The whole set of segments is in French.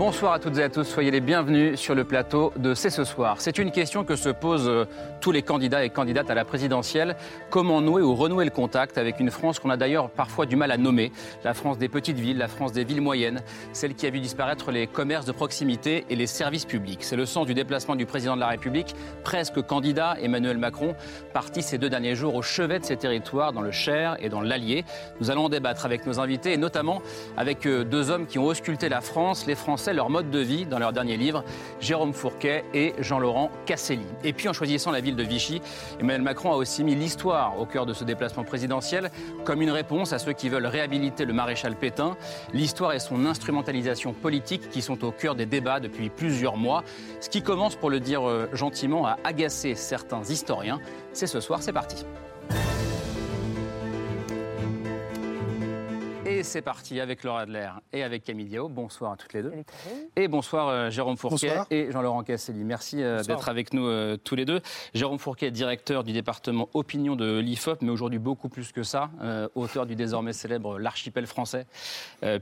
Bonsoir à toutes et à tous, soyez les bienvenus sur le plateau de C'est ce soir. C'est une question que se posent euh, tous les candidats et candidates à la présidentielle. Comment nouer ou renouer le contact avec une France qu'on a d'ailleurs parfois du mal à nommer? La France des petites villes, la France des villes moyennes, celle qui a vu disparaître les commerces de proximité et les services publics. C'est le sens du déplacement du président de la République, presque candidat Emmanuel Macron, parti ces deux derniers jours au chevet de ces territoires, dans le Cher et dans l'Allier. Nous allons débattre avec nos invités et notamment avec euh, deux hommes qui ont ausculté la France, les Français leur mode de vie dans leur dernier livre, Jérôme Fourquet et Jean-Laurent Casselli. Et puis en choisissant la ville de Vichy, Emmanuel Macron a aussi mis l'histoire au cœur de ce déplacement présidentiel comme une réponse à ceux qui veulent réhabiliter le maréchal Pétain. L'histoire et son instrumentalisation politique qui sont au cœur des débats depuis plusieurs mois, ce qui commence, pour le dire euh, gentiment, à agacer certains historiens. C'est ce soir, c'est parti. Et c'est parti avec Laura Adler et avec Camille Diao. Bonsoir à toutes les deux. Et bonsoir euh, Jérôme Fourquet et Jean-Laurent Casselli. Merci euh, d'être avec nous euh, tous les deux. Jérôme Fourquet, directeur du département opinion de l'IFOP, mais aujourd'hui beaucoup plus que ça, auteur du désormais célèbre L'archipel français,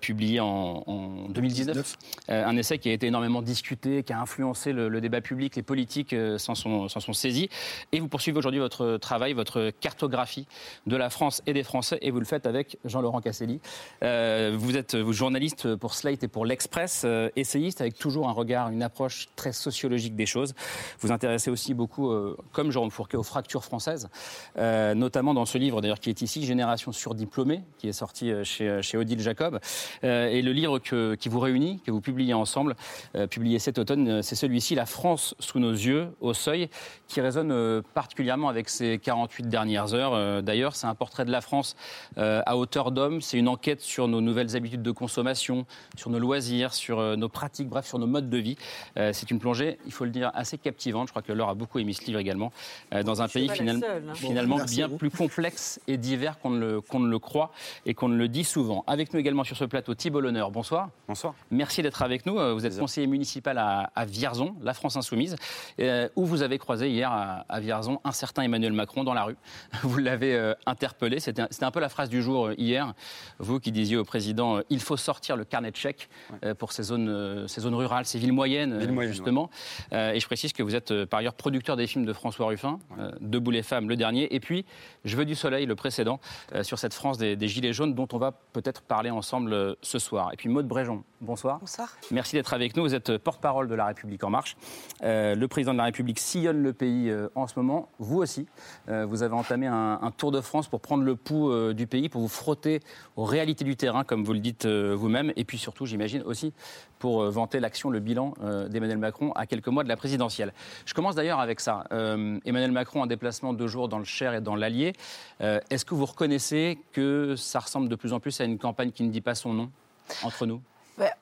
publié en, 2019. un essai qui a été énormément discuté, qui a influencé le, débat public, les politiques s'en sont, sont, saisis. Et vous poursuivez aujourd'hui votre travail, votre cartographie de la France et des Français, et vous le faites avec Jean-Laurent Casselli. Euh, vous êtes journaliste pour Slate et pour l'Express, euh, essayiste avec toujours un regard, une approche très sociologique des choses. Vous intéressez aussi beaucoup, euh, comme Jérôme Fourquet, aux fractures françaises, notamment dans ce livre d'ailleurs qui est ici, Génération surdiplômée, qui est sorti chez Odile Jacob. et le livre qui vous réunit, que vous publiez ensemble, publié cet automne, c'est celui-ci, La France sous nos yeux, au seuil, qui résonne particulièrement avec ces 48 dernières heures. D'ailleurs, c'est un portrait de la France à hauteur d'homme, c'est une enquête sur nos nouvelles habitudes de consommation, sur nos loisirs, sur euh, nos pratiques, bref, sur nos modes de vie. Euh, c'est une plongée, il faut le dire, assez captivante. Je crois que Laure a beaucoup aimé ce livre également, euh, dans un pays hein. finalement bien plus complexe et divers qu'on ne, le, ne le croit et qu'on ne le dit souvent. Avec nous également sur ce plateau, Thibault L'Honneur. Bonsoir. Bonsoir. Merci d'être avec nous. Vous êtes conseiller municipal à, Vierzon, la France Insoumise, où vous avez croisé hier à, Vierzon un certain Emmanuel Macron dans la rue. Vous l'avez interpellé. C'était un, peu la phrase du jour hier. Vous qui disiez au président euh, il faut sortir le carnet de chèques euh, pour ces zones, euh, ces zones rurales, ces villes moyennes, justement. et je précise que vous êtes par ailleurs producteur des films de François Ruffin, Debout les femmes, le dernier, et puis Je veux du soleil, le précédent, sur cette France des, Gilets jaunes dont on va peut-être parler ensemble ce soir. Et puis Maude Bréjon, bonsoir. Bonsoir. Merci d'être avec nous. Vous êtes porte-parole de La République En Marche. le président de la République sillonne le pays en ce moment. Vous aussi, vous avez entamé un, un, tour de France pour prendre le pouls du pays, pour vous frotter aux réalités du terrain, comme vous le dites euh, vous-même, et puis surtout, j'imagine aussi, pour euh, vanter l'action, le bilan euh, d'Emmanuel Macron à quelques mois de la présidentielle. Je commence d'ailleurs avec ça. Emmanuel Macron en déplacement de deux jours dans le Cher et dans l'Allier. Est-ce que vous reconnaissez que ça ressemble de plus en plus à une campagne qui ne dit pas son nom entre nous?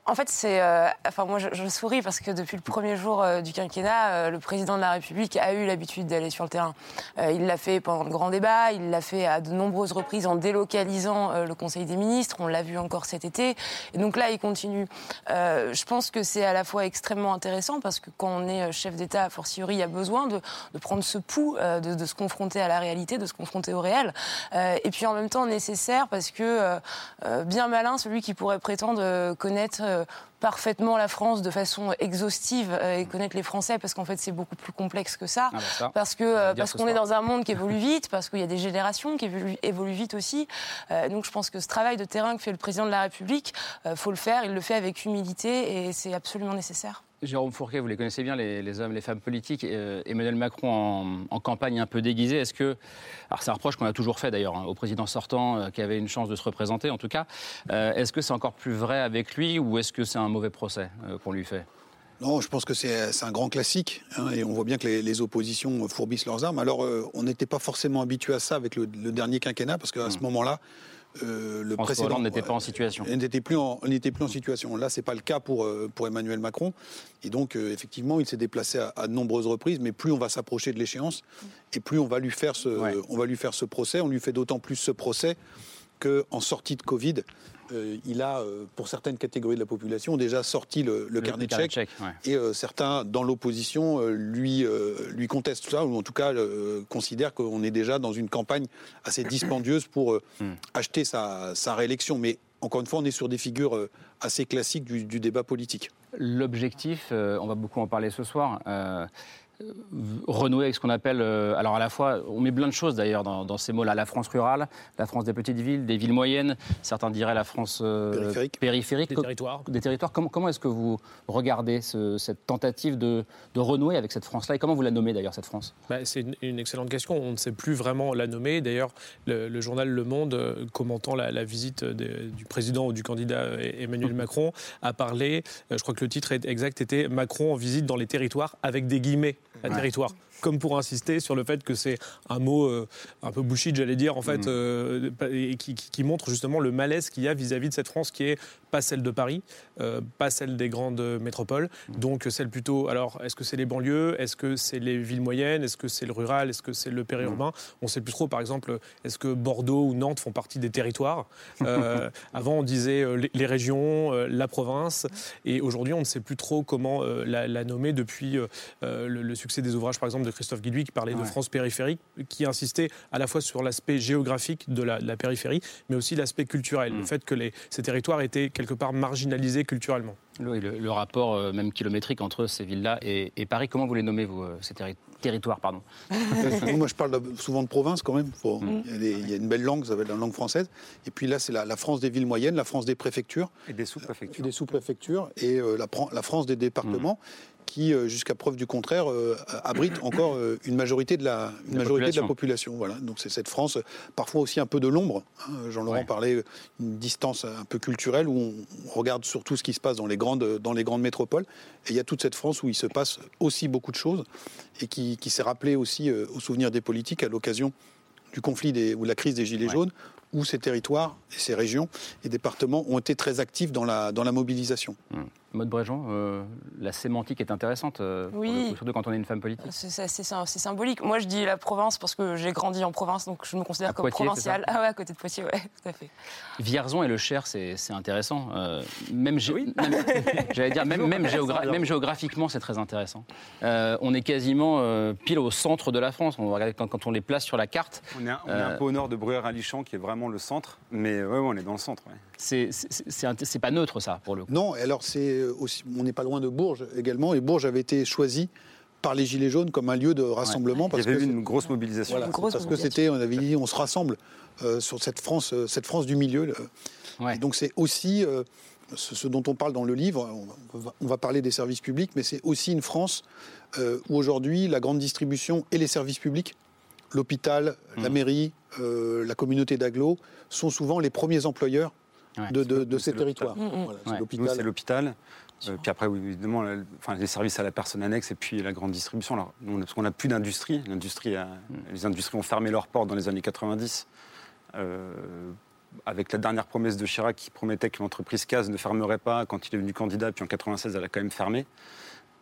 En fait, c'est. Euh, enfin, moi, je, souris parce que depuis le premier jour euh, du quinquennat, euh, le président de la République a eu l'habitude d'aller sur le terrain. il l'a fait pendant le grand débat, il l'a fait à de nombreuses reprises en délocalisant le Conseil des ministres. On l'a vu encore cet été. Et donc là, il continue. je pense que c'est à la fois extrêmement intéressant parce que quand on est chef d'État, a fortiori, il y a besoin de, prendre ce pouls, de, se confronter à la réalité, de se confronter au réel. et puis en même temps nécessaire parce que bien malin celui qui pourrait prétendre connaître parfaitement la France de façon exhaustive et connaître les Français, parce qu'en fait, c'est beaucoup plus complexe que ça. Ah bah parce que parce qu'on est dans un monde qui évolue vite, parce qu'il y a des générations qui évoluent, évoluent vite aussi. donc, je pense que ce travail de terrain que fait le président de la République, faut le faire. Il le fait avec humilité et c'est absolument nécessaire. Jérôme Fourquet, vous les connaissez bien, les, hommes, les femmes politiques. Euh, Emmanuel Macron en, campagne un peu déguisée. Est-ce que. Alors, c'est un reproche qu'on a toujours fait d'ailleurs hein, au président sortant euh, qui avait une chance de se représenter en tout cas. Euh, est-ce que c'est encore plus vrai avec lui ou est-ce que c'est un mauvais procès qu'on lui fait? Non, je pense que c'est un grand classique, hein, et on voit bien que les, oppositions fourbissent leurs armes. Alors, on n'était pas forcément habitué à ça avec le, dernier quinquennat, parce qu'à ce hmm. moment-là, euh, le précédent n'était pas en situation. N'était plus en, n'était plus en situation. Là, c'est pas le cas pour euh, pour Emmanuel Macron. Et donc, euh, effectivement, il s'est déplacé à, de nombreuses reprises. Mais plus on va s'approcher de l'échéance, et plus on va lui faire ce, on va lui faire ce procès. On lui fait d'autant plus ce procès qu'en sortie de Covid, euh, il a, euh, pour certaines catégories de la population, déjà sorti le, carnet de chèques. Et euh, certains, dans l'opposition, lui, lui contestent ça, ou en tout cas considèrent qu'on est déjà dans une campagne assez dispendieuse pour hmm. acheter sa, réélection. Mais encore une fois, on est sur des figures assez classiques du débat politique. L'objectif, on va beaucoup en parler ce soir, renouer avec ce qu'on appelle, euh, alors à la fois, on met plein de choses d'ailleurs dans, ces mots-là, la France rurale, la France des petites villes, des villes moyennes, certains diraient la France euh, périphérique. des territoires. Des territoires. Comment, comment est-ce que vous regardez cette tentative de, renouer avec cette France-là et comment vous la nommez d'ailleurs cette France? Bah, C'est une, excellente question. On ne sait plus vraiment la nommer. D'ailleurs, le, journal Le Monde, euh, commentant la, visite du président ou du candidat Emmanuel Macron, a parlé, je crois que le titre exact était Macron en visite dans les territoires avec des guillemets un territoire comme pour insister sur le fait que c'est un mot euh, un peu bullshit, j'allais dire, en fait, mm. euh, et qui, montre justement le malaise qu'il y a vis-à-vis de cette France qui est pas celle de Paris, euh, pas celle des grandes métropoles, mm. donc celle plutôt. Alors, est-ce que c'est les banlieues? Est-ce que c'est les villes moyennes? Est-ce que c'est le rural? Est-ce que c'est le périurbain? Mm. On ne sait plus trop, par exemple, est-ce que Bordeaux ou Nantes font partie des territoires? Avant, on disait les, régions, la province, et aujourd'hui, on ne sait plus trop comment la, nommer depuis le, le, succès des ouvrages, par exemple, de Christophe Guilluy qui parlait de France périphérique, qui insistait à la fois sur l'aspect géographique de la, périphérie, mais aussi l'aspect culturel, le mm. fait que les, ces territoires étaient quelque part marginalisés culturellement. Oui, le, rapport euh, même kilométrique entre ces villes-là et, Paris, comment vous les nommez, vous, euh, ces territoires pardon? Moi, je parle souvent de province quand même. Mm. il, y a une belle langue, ça s'appelle la langue française. Et puis là, c'est la, France des villes moyennes, la France des préfectures. Et des sous-préfectures. Et des sous-préfectures. Et euh, la, la, France des départements. Mm qui, euh, jusqu'à preuve du contraire, euh, abrite encore euh, une majorité de la, majorité de la population. Voilà. Donc c'est cette France, parfois aussi un peu de l'ombre. Hein. Jean-Laurent parlait d'une distance un peu culturelle où on regarde surtout ce qui se passe dans les grandes, dans les grandes métropoles. Et il y a toute cette France où il se passe aussi beaucoup de choses et qui, s'est rappelé aussi au souvenir des politiques à l'occasion du conflit des, ou de la crise des Gilets jaunes, où ces territoires et ces régions et départements ont été très actifs dans la, dans la mobilisation. Mmh. Maud Bréjean, euh, la sémantique est intéressante, euh, oui. surtout quand on est une femme politique. C'est symbolique. Moi, je dis la province parce que j'ai grandi en province, donc je me considère comme provinciale. Ah ouais, à côté de Poitiers, ouais, tout à fait. Vierzon et le Cher, c'est intéressant. Euh, même, oui. j'allais dire, même, même, même, géographiquement, c'est très intéressant. on est quasiment pile au centre de la France. On regarder quand, quand, on les place sur la carte. On est, un, on est un peu au nord de Bruyères-Alichamps, qui est vraiment le centre, mais ouais, on est dans le centre. C'est pas neutre, ça, pour le coup. Non, alors c'est aussi, on n'est pas loin de Bourges également, et Bourges avait été choisi par les Gilets jaunes comme un lieu de rassemblement. Parce Il y avait eu une grosse mobilisation. parce que c'était, on avait dit, on se rassemble euh, sur cette France, euh, cette France du milieu. Et donc c'est aussi euh, ce, dont on parle dans le livre. On va, parler des services publics, mais c'est aussi une France où aujourd'hui la grande distribution et les services publics, l'hôpital, la mmh. mairie, la communauté d'agglo, sont souvent les premiers employeurs de, ces territoires. c'est l'hôpital. Euh, puis après, évidemment, enfin, les services à la personne annexe et puis la grande distribution. Alors, parce qu'on n'a plus d'industrie. L'industrie mm. Les industries ont fermé leurs portes dans les années 90. Euh, avec la dernière promesse de Chirac qui promettait que l'entreprise CAS ne fermerait pas quand il est devenu candidat, puis en 96, elle a quand même fermé.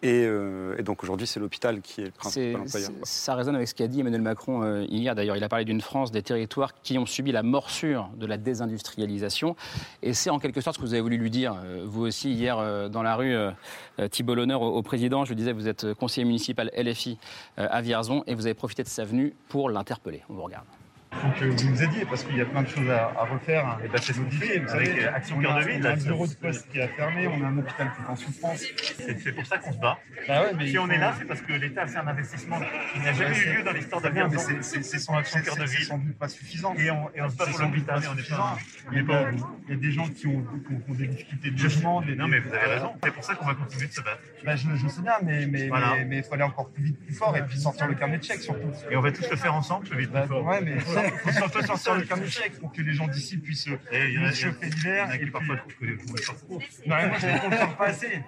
Euh, et, donc aujourd'hui, c'est l'hôpital qui est le principal employeur. Ça résonne avec ce qu'a dit Emmanuel Macron euh, hier. D'ailleurs, il a parlé d'une France, des territoires qui ont subi la morsure de la désindustrialisation. Et c'est en quelque sorte ce que vous avez voulu lui dire, euh, vous aussi, hier dans la rue, Thibault L'Honneur au, président. Je le disais, vous êtes conseiller municipal LFI à Vierzon et vous avez profité de sa venue pour l'interpeller. On vous regarde. Faut que vous nous aidiez parce qu'il y a plein de choses à, refaire. Hein. Et bah, c'est ce qu'on fait. Vous savez, Action Cœur de Ville. On a un bureau de poste qui a fermé, on a un hôpital qui est en souffrance. C'est pour ça qu'on se bat. Bah ouais, mais si on est là, c'est parce que l'État a fait un investissement qui n'a jamais eu lieu dans l'histoire de la C'est son Action Cœur de Ville. sans doute pas suffisant. Et on, et on se bat pour l'hôpital. Il y a des gens qui ont, des difficultés de logement. Non, mais vous avez raison. C'est pour ça qu'on va continuer de se battre. Bah, je, sais bien, mais il faut aller encore plus vite, plus fort et puis sortir le carnet de chèques surtout. Et on va tous le faire ensemble, plus vite, plus fort. Faut surtout sortir le de chèques pour que les gens d'ici puissent chauffer l'hiver. Il y en a qui parfois trouvent que Non, mais moi, je ne comprends pas assez.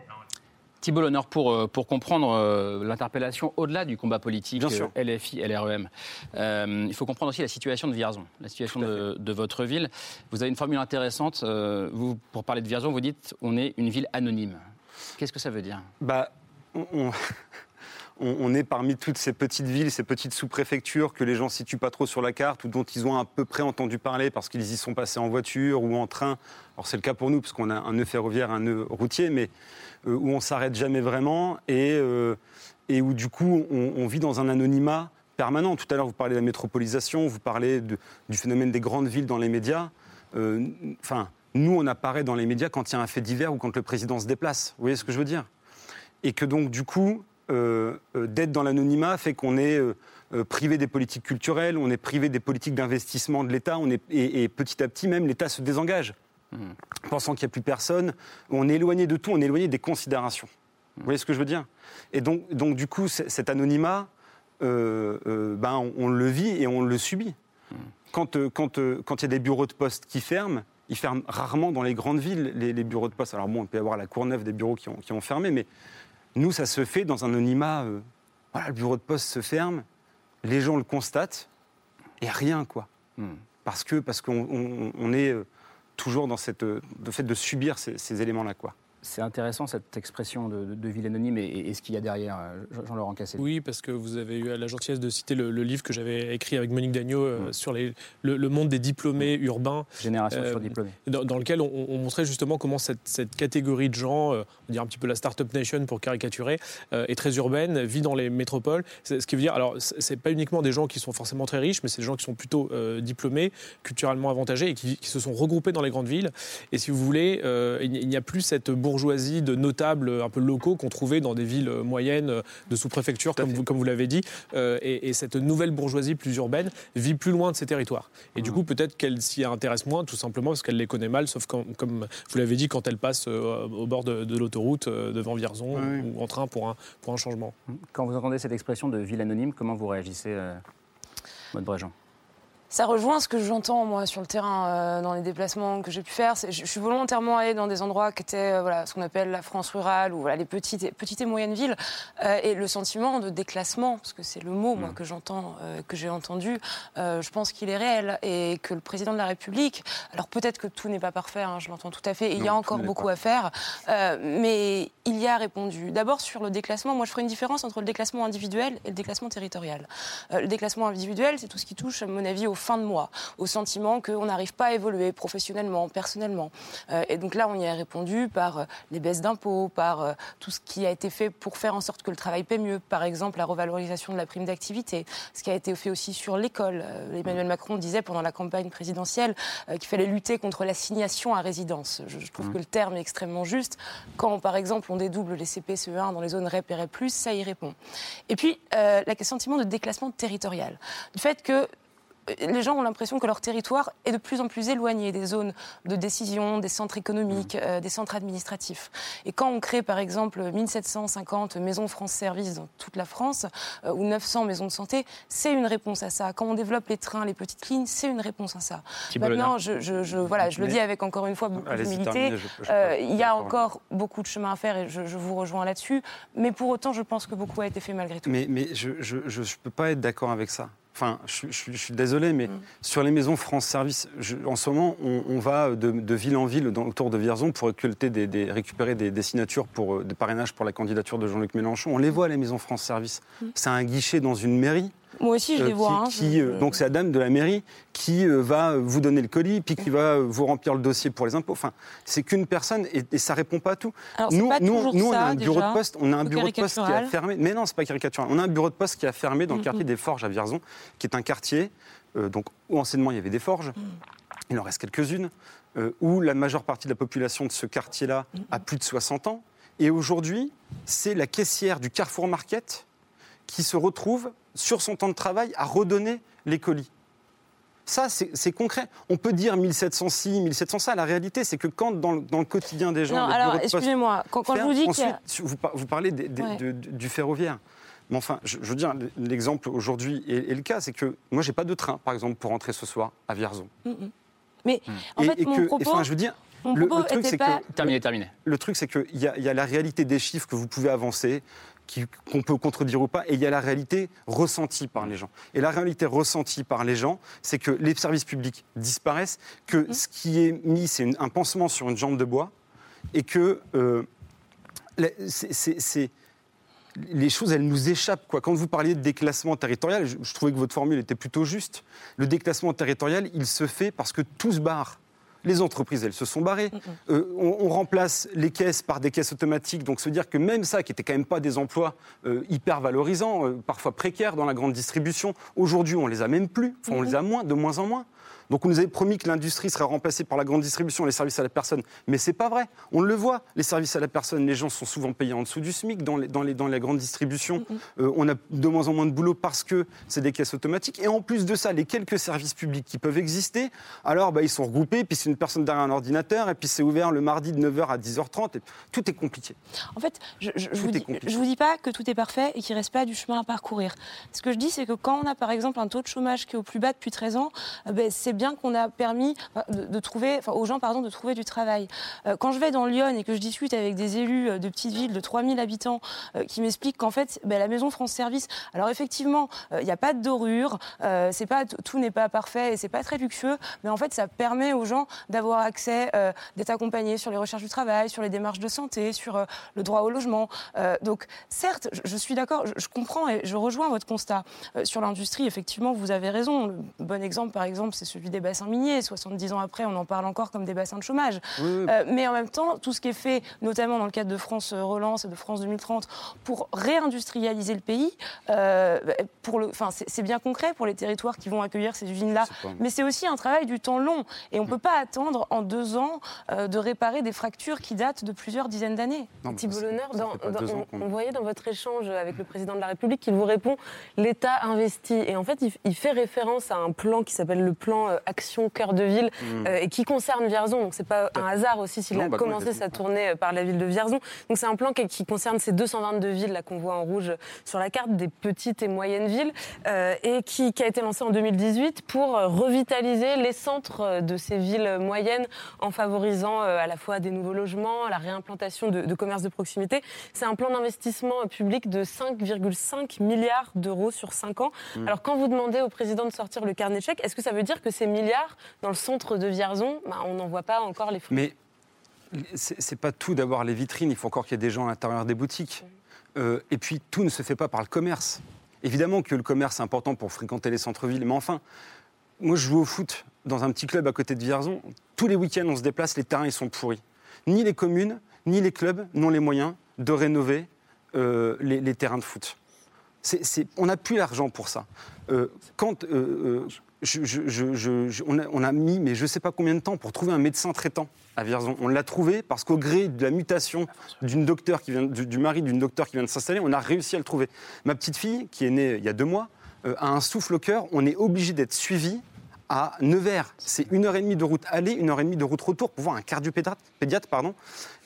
Thibault L'Honneur, pour, euh, pour comprendre euh, l'interpellation au-delà du combat politique euh, LFI, LREM, il faut comprendre aussi la situation de Vierzon, la situation de, de, votre ville. Vous avez une formule intéressante. vous, pour parler de Vierzon, vous dites on est une ville anonyme. Qu'est-ce que ça veut dire? Bah, on, on, est parmi toutes ces petites villes, ces petites sous-préfectures que les gens ne situent pas trop sur la carte ou dont ils ont à peu près entendu parler parce qu'ils y sont passés en voiture ou en train. Alors c'est le cas pour nous parce qu'on a un nœud ferroviaire, un nœud routier, mais euh, où on s'arrête jamais vraiment et, euh, où du coup on, vit dans un anonymat permanent. Tout à l'heure vous parlez de la métropolisation, vous parlez du phénomène des grandes villes dans les médias. Euh, enfin, nous on apparaît dans les médias quand il y a un fait divers ou quand le président se déplace. Vous voyez ce que je veux dire? Et que donc du coup d'être dans l'anonymat fait qu'on est euh, privé des politiques culturelles, on est privé des politiques d'investissement de l'État, et, petit à petit même l'État se désengage. Mmh. Pensant qu'il n'y a plus personne, on est éloigné de tout, on est éloigné des considérations. Vous voyez ce que je veux dire? Et donc, donc, du coup, cet anonymat, ben, on, le vit et on le subit. Mmh. Quand il quand, quand y a des bureaux de poste qui ferment, ils ferment rarement dans les grandes villes, les, bureaux de poste. Alors bon, on peut y avoir à la Courneuve des bureaux qui ont, qui ont fermé, mais nous, ça se fait dans un anonymat. Euh, voilà, le bureau de poste se ferme, les gens le constatent, et rien, quoi. Hmm. Parce que parce qu'on est euh, toujours dans cette, euh, le fait de subir ces, ces éléments-là, quoi. C'est intéressant cette expression de, ville anonyme et, ce qu'il y a derrière, euh, Jean-Laurent Cassé. Oui, parce que vous avez eu la gentillesse de citer le, livre que j'avais écrit avec Monique Dagneau euh, mm. sur les, le, monde des diplômés mm. urbains. Génération sur euh, diplômés. Dans, lequel on, montrait justement comment cette, catégorie de gens, on va dire un petit peu la Startup Nation pour caricaturer, est très urbaine, vit dans les métropoles. Ce qui veut dire, alors, c'est pas uniquement des gens qui sont forcément très riches, mais c'est des gens qui sont plutôt diplômés, culturellement avantagés et qui, qui, se sont regroupés dans les grandes villes. Et si vous voulez, il n'y a plus cette bourgeoisie bourgeoisie de notables un peu locaux qu'on trouvait dans des villes moyennes de sous-préfecture, comme vous, comme vous l'avez dit. Euh, et, cette nouvelle bourgeoisie plus urbaine vit plus loin de ces territoires. Et du mmh. coup, peut-être qu'elle s'y intéresse moins, tout simplement parce qu'elle les connaît mal, sauf quand, comme vous l'avez dit, quand elle passe euh, au bord de, l'autoroute euh, devant Vierzon ou en train pour un, pour un changement. Quand vous entendez cette expression de ville anonyme, comment vous réagissez, Maud Bréjean? Ça rejoint ce que j'entends moi sur le terrain euh, dans les déplacements que j'ai pu faire. Je, suis volontairement allée dans des endroits qui étaient euh, voilà, ce qu'on appelle la France rurale ou voilà, les petites et, petites et moyennes villes. Euh, et le sentiment de déclassement, parce que c'est le mot moi, mm. que j'entends, que j'ai entendu, je pense qu'il est réel. Et que le président de la République, alors peut-être que tout n'est pas parfait, hein, je l'entends tout à fait, il y a encore beaucoup à faire, mais il y a répondu. D'abord sur le déclassement, moi je ferai une différence entre le déclassement individuel et le déclassement territorial. le déclassement individuel, c'est tout ce qui touche, à mon avis, au fin de mois, au sentiment qu'on n'arrive pas à évoluer professionnellement, personnellement. Euh, et donc là, on y a répondu par euh, les baisses d'impôts, par euh, tout ce qui a été fait pour faire en sorte que le travail paie mieux. Par exemple, la revalorisation de la prime d'activité, ce qui a été fait aussi sur l'école. Emmanuel Macron disait pendant la campagne présidentielle qu'il fallait lutter contre l'assignation à résidence. Je, trouve mmh. que le terme est extrêmement juste. Quand, par exemple, on dédouble les CPCE1 dans les zones REP et REP+, ça y répond. Et puis, euh, le sentiment de déclassement territorial. Du fait que les gens ont l'impression que leur territoire est de plus en plus éloigné des zones de décision, des centres économiques, mmh. euh, des centres administratifs. Et quand on crée par exemple 1750 maisons France Service dans toute la France, euh, ou 900 maisons de santé, c'est une réponse à ça. Quand on développe les trains, les petites lignes, c'est une réponse à ça. Maintenant, je, voilà, je le dis avec encore une fois beaucoup d'humilité. Euh, il y a encore beaucoup de chemin à faire et je, vous rejoins là-dessus. Mais pour autant, je pense que beaucoup a été fait malgré tout. Mais, mais je ne peux pas être d'accord avec ça. Enfin, je, suis désolé, mais mm. sur les maisons France Service, en ce moment, on, va de, ville en ville autour de Vierzon pour récolter des, récupérer des, signatures pour, euh, de parrainage pour la candidature de Jean-Luc Mélenchon. On les voit, les maisons France Service. Mm. C'est un guichet dans une mairie. Moi aussi, je les vois. Qui, hein, donc c'est la dame de la mairie qui va vous donner le colis, puis qui va vous remplir le dossier pour les impôts. Enfin, c'est qu'une personne et, et, ça répond pas à tout. nous, nous, nous, on a un bureau de poste, on a un bureau de poste qui a fermé. Mais non, c'est pas caricatural. On a un bureau de poste qui a fermé dans le quartier des Forges à Vierzon, qui est un quartier donc où anciennement il y avait des forges. Mm. Il en reste quelques-unes. Euh, où la majeure partie de la population de ce quartier-là a plus de 60 ans. Et aujourd'hui, c'est la caissière du Carrefour Market qui se retrouve sur son temps de travail à redonner les colis. Ça, c'est concret. On peut dire 1700 ci, 1700 ça. La réalité, c'est que quand dans, le quotidien des gens. Non, alors, excusez-moi, quand, je vous dis ensuite, vous, vous, parlez du ferroviaire. Mais enfin, je, veux dire, l'exemple aujourd'hui est, le cas, c'est que moi, j'ai pas de train, par exemple, pour rentrer ce soir à Vierzon. Mm, mm. Mais en fait, mon propos... enfin, je veux dire, le, truc, c'est que terminé, terminé. Le truc, c'est qu'il y, y, a la réalité des chiffres que vous pouvez avancer, qu'on peut contredire ou pas, et il y a la réalité ressentie par les gens. Et la réalité ressentie par les gens, c'est que les services publics disparaissent, que mmh. ce qui est mis, c'est un pansement sur une jambe de bois, et que euh, c'est les choses, elles nous échappent. Quoi. Quand vous parliez de déclassement territorial, je, trouvais que votre formule était plutôt juste. Le déclassement territorial, il se fait parce que tout se barre. Les entreprises, elles se sont barrées. Euh, on, remplace les caisses par des caisses automatiques. Donc, se dire que même ça, qui n'était quand même pas des emplois euh, hyper valorisants, euh, parfois précaires dans la grande distribution, aujourd'hui, on les a même plus. Enfin, on les a moins, de moins en moins. Donc on nous avait promis que l'industrie serait remplacée par la grande distribution les services à la personne. Mais c'est pas vrai. On le voit. Les services à la personne, les gens sont souvent payés en dessous du SMIC dans les, dans les, dans les grandes distributions. Euh, on a de moins en moins de boulot parce que c'est des caisses automatiques. Et en plus de ça, les quelques services publics qui peuvent exister, alors bah, ils sont regroupés, puis c'est une personne derrière un ordinateur, et puis c'est ouvert le mardi de 9h à 10h30. Et tout est compliqué. En fait, je ne vous, dis, vous dis pas que tout est parfait et qu'il ne reste pas du chemin à parcourir. Ce que je dis, c'est que quand on a par exemple un taux de chômage qui est au plus bas depuis 13 ans, euh, ben, c'est bien qu'on a permis de, trouver, aux gens pardon, de trouver du travail. Euh, quand je vais dans Lyon et que je discute avec des élus euh, de petites villes de 3000 habitants euh, qui m'expliquent qu'en fait, ben, la maison France Service, alors effectivement, il n'y a pas de dorure, pas, tout n'est pas parfait et c'est pas très luxueux, mais en fait, ça permet aux gens d'avoir accès, d'être accompagnés sur les recherches du travail, sur les démarches de santé, sur le droit au logement. donc, certes, je, suis d'accord, je, je, comprends et je rejoins votre constat. sur l'industrie, effectivement, vous avez raison. Le bon exemple, par exemple, c'est celui des bassins miniers. 70 ans après, on en parle encore comme des bassins de chômage. Euh, mais en même temps, tout ce qui est fait, notamment dans le cadre de France Relance et de France 2030, pour réindustrialiser le pays, euh, pour le, c'est bien concret pour les territoires qui vont accueillir ces usines-là. Mais c'est aussi un travail du temps long. Et on ne peut pas attendre en deux ans euh, de réparer des fractures qui datent de plusieurs dizaines d'années. Thibault Bonheur, on, voyait dans votre échange avec le président de la République qu'il vous répond l'État investit. Et en fait, il, il, fait référence à un plan qui s'appelle le plan Action cœur de ville mm. euh, et qui concerne Vierzon. Donc c'est pas un hasard aussi s'il a bah, commencé sa tournée euh, par la ville de Vierzon. Donc c'est un plan qui, concerne ces 222 villes là qu'on voit en rouge sur la carte, des petites et moyennes villes, euh, et qui, a été lancé en 2018 pour revitaliser les centres de ces villes moyennes en favorisant à la fois des nouveaux logements, la réimplantation de, de commerces de proximité. C'est un plan d'investissement public de 5,5 milliards d'euros sur 5 ans. Mm. Alors quand vous demandez au président de sortir le carnet de chèques, est-ce que ça veut dire que milliards dans le centre de Vierzon, bah, on n'en voit pas encore les fruits. Mais c'est pas tout d'avoir les vitrines, il faut encore qu'il y ait des gens à l'intérieur des boutiques. Euh, et puis tout ne se fait pas par le commerce. Évidemment que le commerce est important pour fréquenter les centres-villes, mais enfin, moi je joue au foot dans un petit club à côté de Vierzon. Tous les week-ends on se déplace, les terrains ils sont pourris. Ni les communes, ni les clubs n'ont les moyens de rénover euh, les, terrains de foot. on n'a plus l'argent pour ça. Euh, quand, on, a, mis, mais je ne sais pas combien de temps, pour trouver un médecin traitant à Vierzon. On l'a trouvé parce qu'au gré de la mutation d'une docteur qui vient, du, mari d'une docteur qui vient de s'installer, on a réussi à le trouver. Ma petite fille, qui est née il y a deux mois, euh, a un souffle au cœur. On est obligé d'être suivi à Nevers. C'est une heure et demie de route aller, une heure et demie de route retour pour voir un cardiopédiatre, pardon,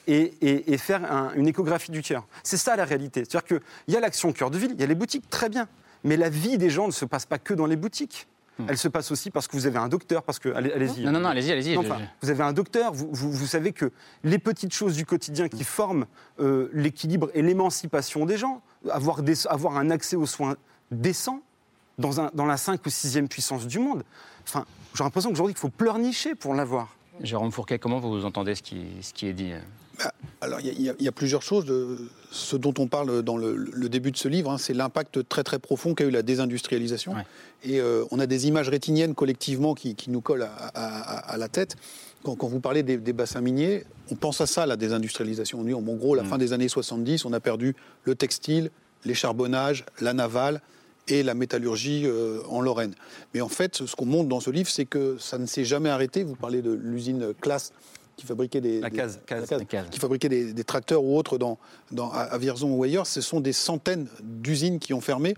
et, faire une échographie du cœur. C'est ça la réalité. C'est-à-dire qu'il y a l'action cœur de ville, il y a les boutiques, très bien. Mais la vie des gens ne se passe pas que dans les boutiques. Hmm. Elle se passe aussi parce que vous avez un docteur, parce que allez-y. non, non, non, allez-y, allez-y. vous avez un docteur, vous, vous, savez que les petites choses du quotidien qui forment euh, l'équilibre et l'émancipation des gens, avoir, des, avoir un accès aux soins décents dans, un, dans la 5 ou 6e puissance du monde. Enfin, j'ai l'impression qu'aujourd'hui, il faut pleurnicher pour l'avoir. Jérôme Fourquet, comment vous entendez ce qui, ce qui est dit bah, alors, il y, a plusieurs choses. De, ce dont on parle dans le, début de ce livre, hein, c'est l'impact très très profond qu'a eu la désindustrialisation. Et euh, on a des images rétiniennes collectivement qui, nous collent à, la tête. Quand, vous parlez des, bassins miniers, on pense à ça, la désindustrialisation. En gros, la mm. fin des années 70, on a perdu le textile, les charbonnages, la navale et la métallurgie euh, en Lorraine. Mais en fait, ce qu'on montre dans ce livre, c'est que ça ne s'est jamais arrêté. Vous parlez de l'usine Classe qui fabriquait des, qui fabriquait des, tracteurs ou autres dans, dans, à Vierzon ou ailleurs, ce sont des centaines d'usines qui ont fermé.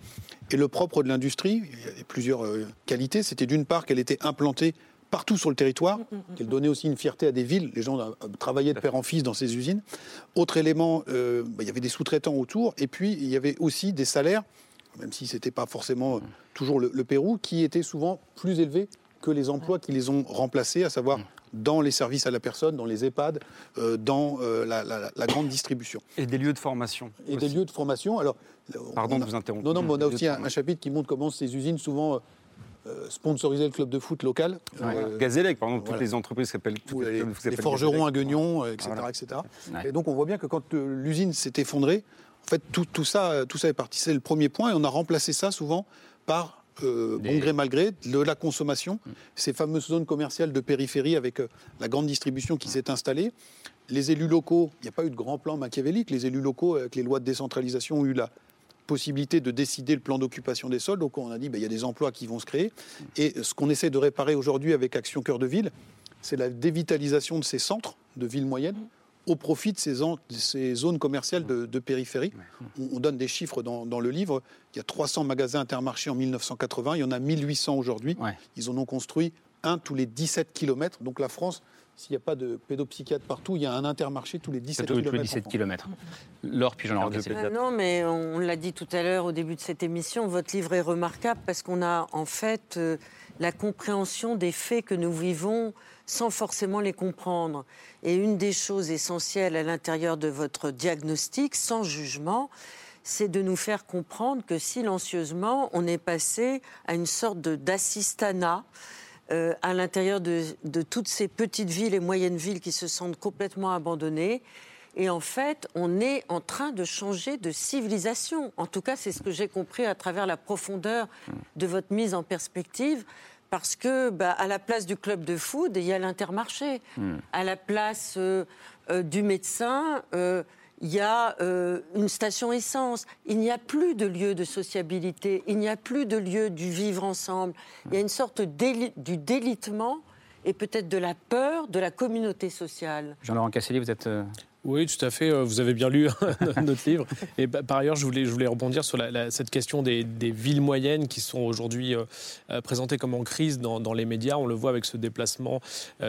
Et le propre de l'industrie, il y a plusieurs euh, qualités, c'était d'une part qu'elle était implantée partout sur le territoire, mm, mm, mm, qu'elle donnait aussi une fierté à des villes. Les gens euh, travaillaient de père en fils dans ces usines. Autre élément, euh, bah, il y avait des sous-traitants autour, et puis il y avait aussi des salaires, même si ce n'était pas forcément toujours le, le, Pérou, qui étaient souvent plus élevés que les emplois qui les ont remplacés, à savoir dans les services à la personne, dans les EHPAD, euh, dans euh, la, grande distribution. Et des lieux de formation. Et des lieux de formation. Alors, Pardon de vous interrompre. Non, non, mais on a aussi un, chapitre qui montre comment ces usines, souvent, euh, sponsorisaient le club de foot local. Gazélec, par exemple, toutes les entreprises s'appellent. Les, les, forgerons à Guignon, etc. etc. Et donc, on voit bien que quand l'usine s'est effondrée, en fait, tout, tout, ça, tout ça est parti. C'est le premier point, et on a remplacé ça souvent par euh, bon gré mal gré, de la consommation, mm. ces fameuses zones commerciales de périphérie avec euh, la grande distribution qui s'est installée. Les élus locaux, il n'y a pas eu de grand plan machiavélique, les élus locaux, avec les lois de décentralisation, ont eu la possibilité de décider le plan d'occupation des sols. Donc on a dit, ben, il y a des emplois qui vont se créer. Et ce qu'on essaie de réparer aujourd'hui avec Action Cœur de Ville, c'est la dévitalisation de ces centres de villes moyennes au profit de ces, zones commerciales de, périphérie. On, donne des chiffres dans, le livre. Il y a 300 magasins intermarchés en 1980, il y en a 1800 aujourd'hui. Ils en ont construit un tous les 17 km. Donc la France, s'il n'y a pas de pédopsychiatre partout, il y a un intermarché tous les 17 km. Tous les 17 km. Laure, puis j'en ai Non, mais on l'a dit tout à l'heure au début de cette émission, votre livre est remarquable parce qu'on a en fait euh, la compréhension des faits que nous vivons sans forcément les comprendre. Et une des choses essentielles à l'intérieur de votre diagnostic, sans jugement, c'est de nous faire comprendre que silencieusement, on est passé à une sorte d'assistanat euh, à l'intérieur de, de, toutes ces petites villes et moyennes villes qui se sentent complètement abandonnées. Et en fait, on est en train de changer de civilisation. En tout cas, c'est ce que j'ai compris à travers la profondeur de votre mise en perspective parce que bah, à la place du club de foot, il y a l'intermarché. Hmm. À la place euh, euh, du médecin, euh, il y a une station essence. Il n'y a plus de lieu de sociabilité, il n'y a plus de lieu du vivre ensemble. Il y a une sorte du délitement et peut-être de la peur de la communauté sociale. Jean-Laurent Casselli, vous êtes oui, tout à fait. Euh, vous avez bien lu notre livre. Et par ailleurs, je voulais, je voulais rebondir sur cette question des, villes moyennes qui sont aujourd'hui euh, euh, présentées comme en crise dans, les médias. On le voit avec ce déplacement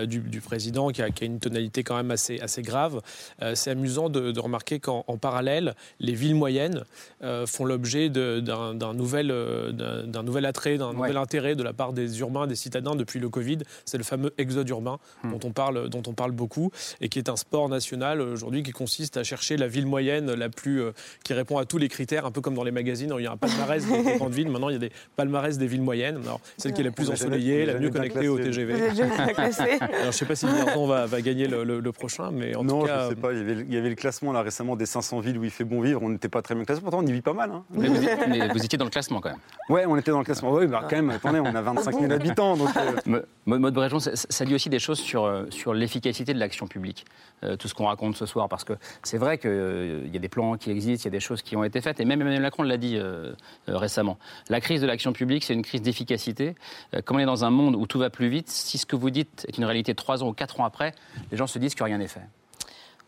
du, président qui a, une tonalité quand même assez, assez grave. C'est amusant de, remarquer qu'en parallèle, les villes moyennes font l'objet d'un nouvel, d'un nouvel attrait, d'un nouvel intérêt de la part des urbains, des citadins depuis le Covid. C'est le fameux exode urbain hmm. dont, on parle, dont on parle beaucoup et qui est un sport national aujourd'hui qui consiste à chercher la ville moyenne la plus euh, qui répond à tous les critères, un peu comme dans les magazines. il y a un palmarès des grandes villes. Maintenant, il y a des palmarès des villes moyennes. Alors, celle qui est la plus ensoleillée, la mieux connectée au TGV. Alors, je ne sais pas si on va, va gagner le, prochain, mais en non, tout cas. je ne sais pas. Il y, avait, le classement là récemment des 500 villes où il fait bon vivre. On n'était pas très bien classé. Pourtant, on y vit pas mal. Hein. Mais, vous, étiez dans le classement quand même. Ouais, on était dans le classement. Oui, mais quand même, attendez, on a 25 000 habitants. Donc, euh... Maud Bréjon, ça, dit aussi des choses sur, euh, sur l'efficacité de l'action publique. Euh, tout ce qu'on raconte ce soir, parce que c'est vrai qu'il euh, y a des plans qui existent, il y a des choses qui ont été faites, et même Emmanuel Macron l'a dit euh, euh, récemment. La crise de l'action publique, c'est une crise d'efficacité. comme on est dans un monde où tout va plus vite, si ce que vous dites est une réalité trois ans ou quatre ans après, les gens se disent que rien n'est fait.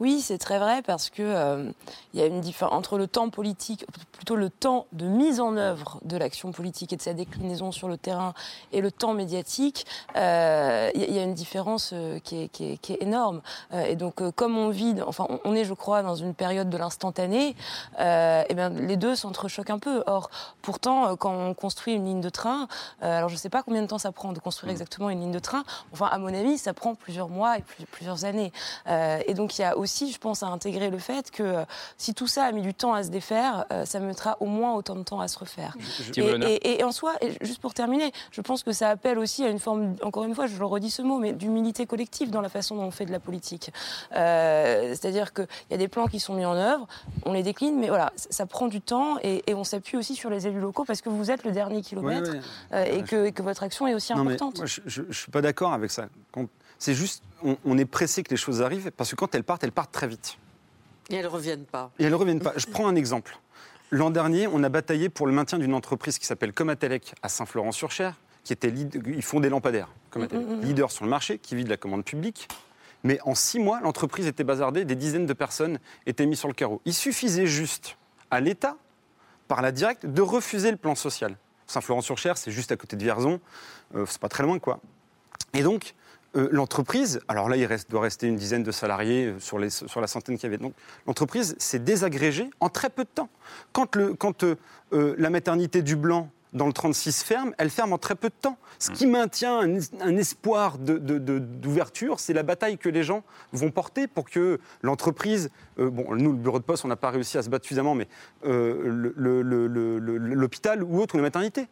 Oui, c'est très vrai parce que euh, il y a une différence entre le temps politique, plutôt le temps de mise en œuvre de l'action politique et de sa déclinaison sur le terrain et le temps médiatique. Euh, il y a une différence euh, qui est, qui, est, qui, est, énorme. et donc, comme on vit, enfin, on, est, je crois, dans une période de l'instantané, eh bien, les deux s'entrechoquent un peu. Or, pourtant, quand on construit une ligne de train, alors je ne sais pas combien de temps ça prend de construire exactement une ligne de train. Enfin, à mon avis, ça prend plusieurs mois et plusieurs années. et donc, il y a aussi aussi, je pense, à intégrer le fait que si tout ça a mis du temps à se défaire, ça mettra au moins autant de temps à se refaire. et, en soi, juste pour terminer, je pense que ça appelle aussi à une forme, encore une fois, je le redis ce mot, mais d'humilité collective dans la façon dont on fait de la politique. C'est-à-dire qu'il y a des plans qui sont mis en œuvre, on les décline, mais voilà, ça prend du temps et, on s'appuie aussi sur les élus locaux parce que vous êtes le dernier kilomètre et, que, que, votre action est aussi importante. je ne suis pas d'accord avec ça. C'est juste, on, est pressé que les choses arrivent parce que quand elles partent, elles partent très vite. Et elles ne reviennent pas. Et elles ne reviennent pas. Je prends un exemple. L'an dernier, on a bataillé pour le maintien d'une entreprise qui s'appelle Comatelec à Saint-Florent-sur-Cher, qui était ils font des lampadaires, Comatelec, mm, mm, mm. leader sur le marché, qui vit de la commande publique. Mais en six mois, l'entreprise était bazardée, des dizaines de personnes étaient mises sur le carreau. Il suffisait juste à l'État, par la directe, de refuser le plan social. Saint-Florent-sur-Cher, c'est juste à côté de Vierzon, euh, c'est pas très loin, quoi. Et donc, euh, l'entreprise, alors là, il doit rester une dizaine de salariés euh, sur, la centaine qu'il y avait. Donc, l'entreprise s'est désagrégée en très peu de temps. Quand, quand la maternité du Blanc dans le 36 ferme, elle ferme en très peu de temps. Ce qui maintient un, espoir d'ouverture, c'est la bataille que les gens vont porter pour que l'entreprise, euh, bon, nous, le bureau de poste, on n'a pas réussi à se battre suffisamment, mais euh, l'hôpital ou autre, ou la maternité.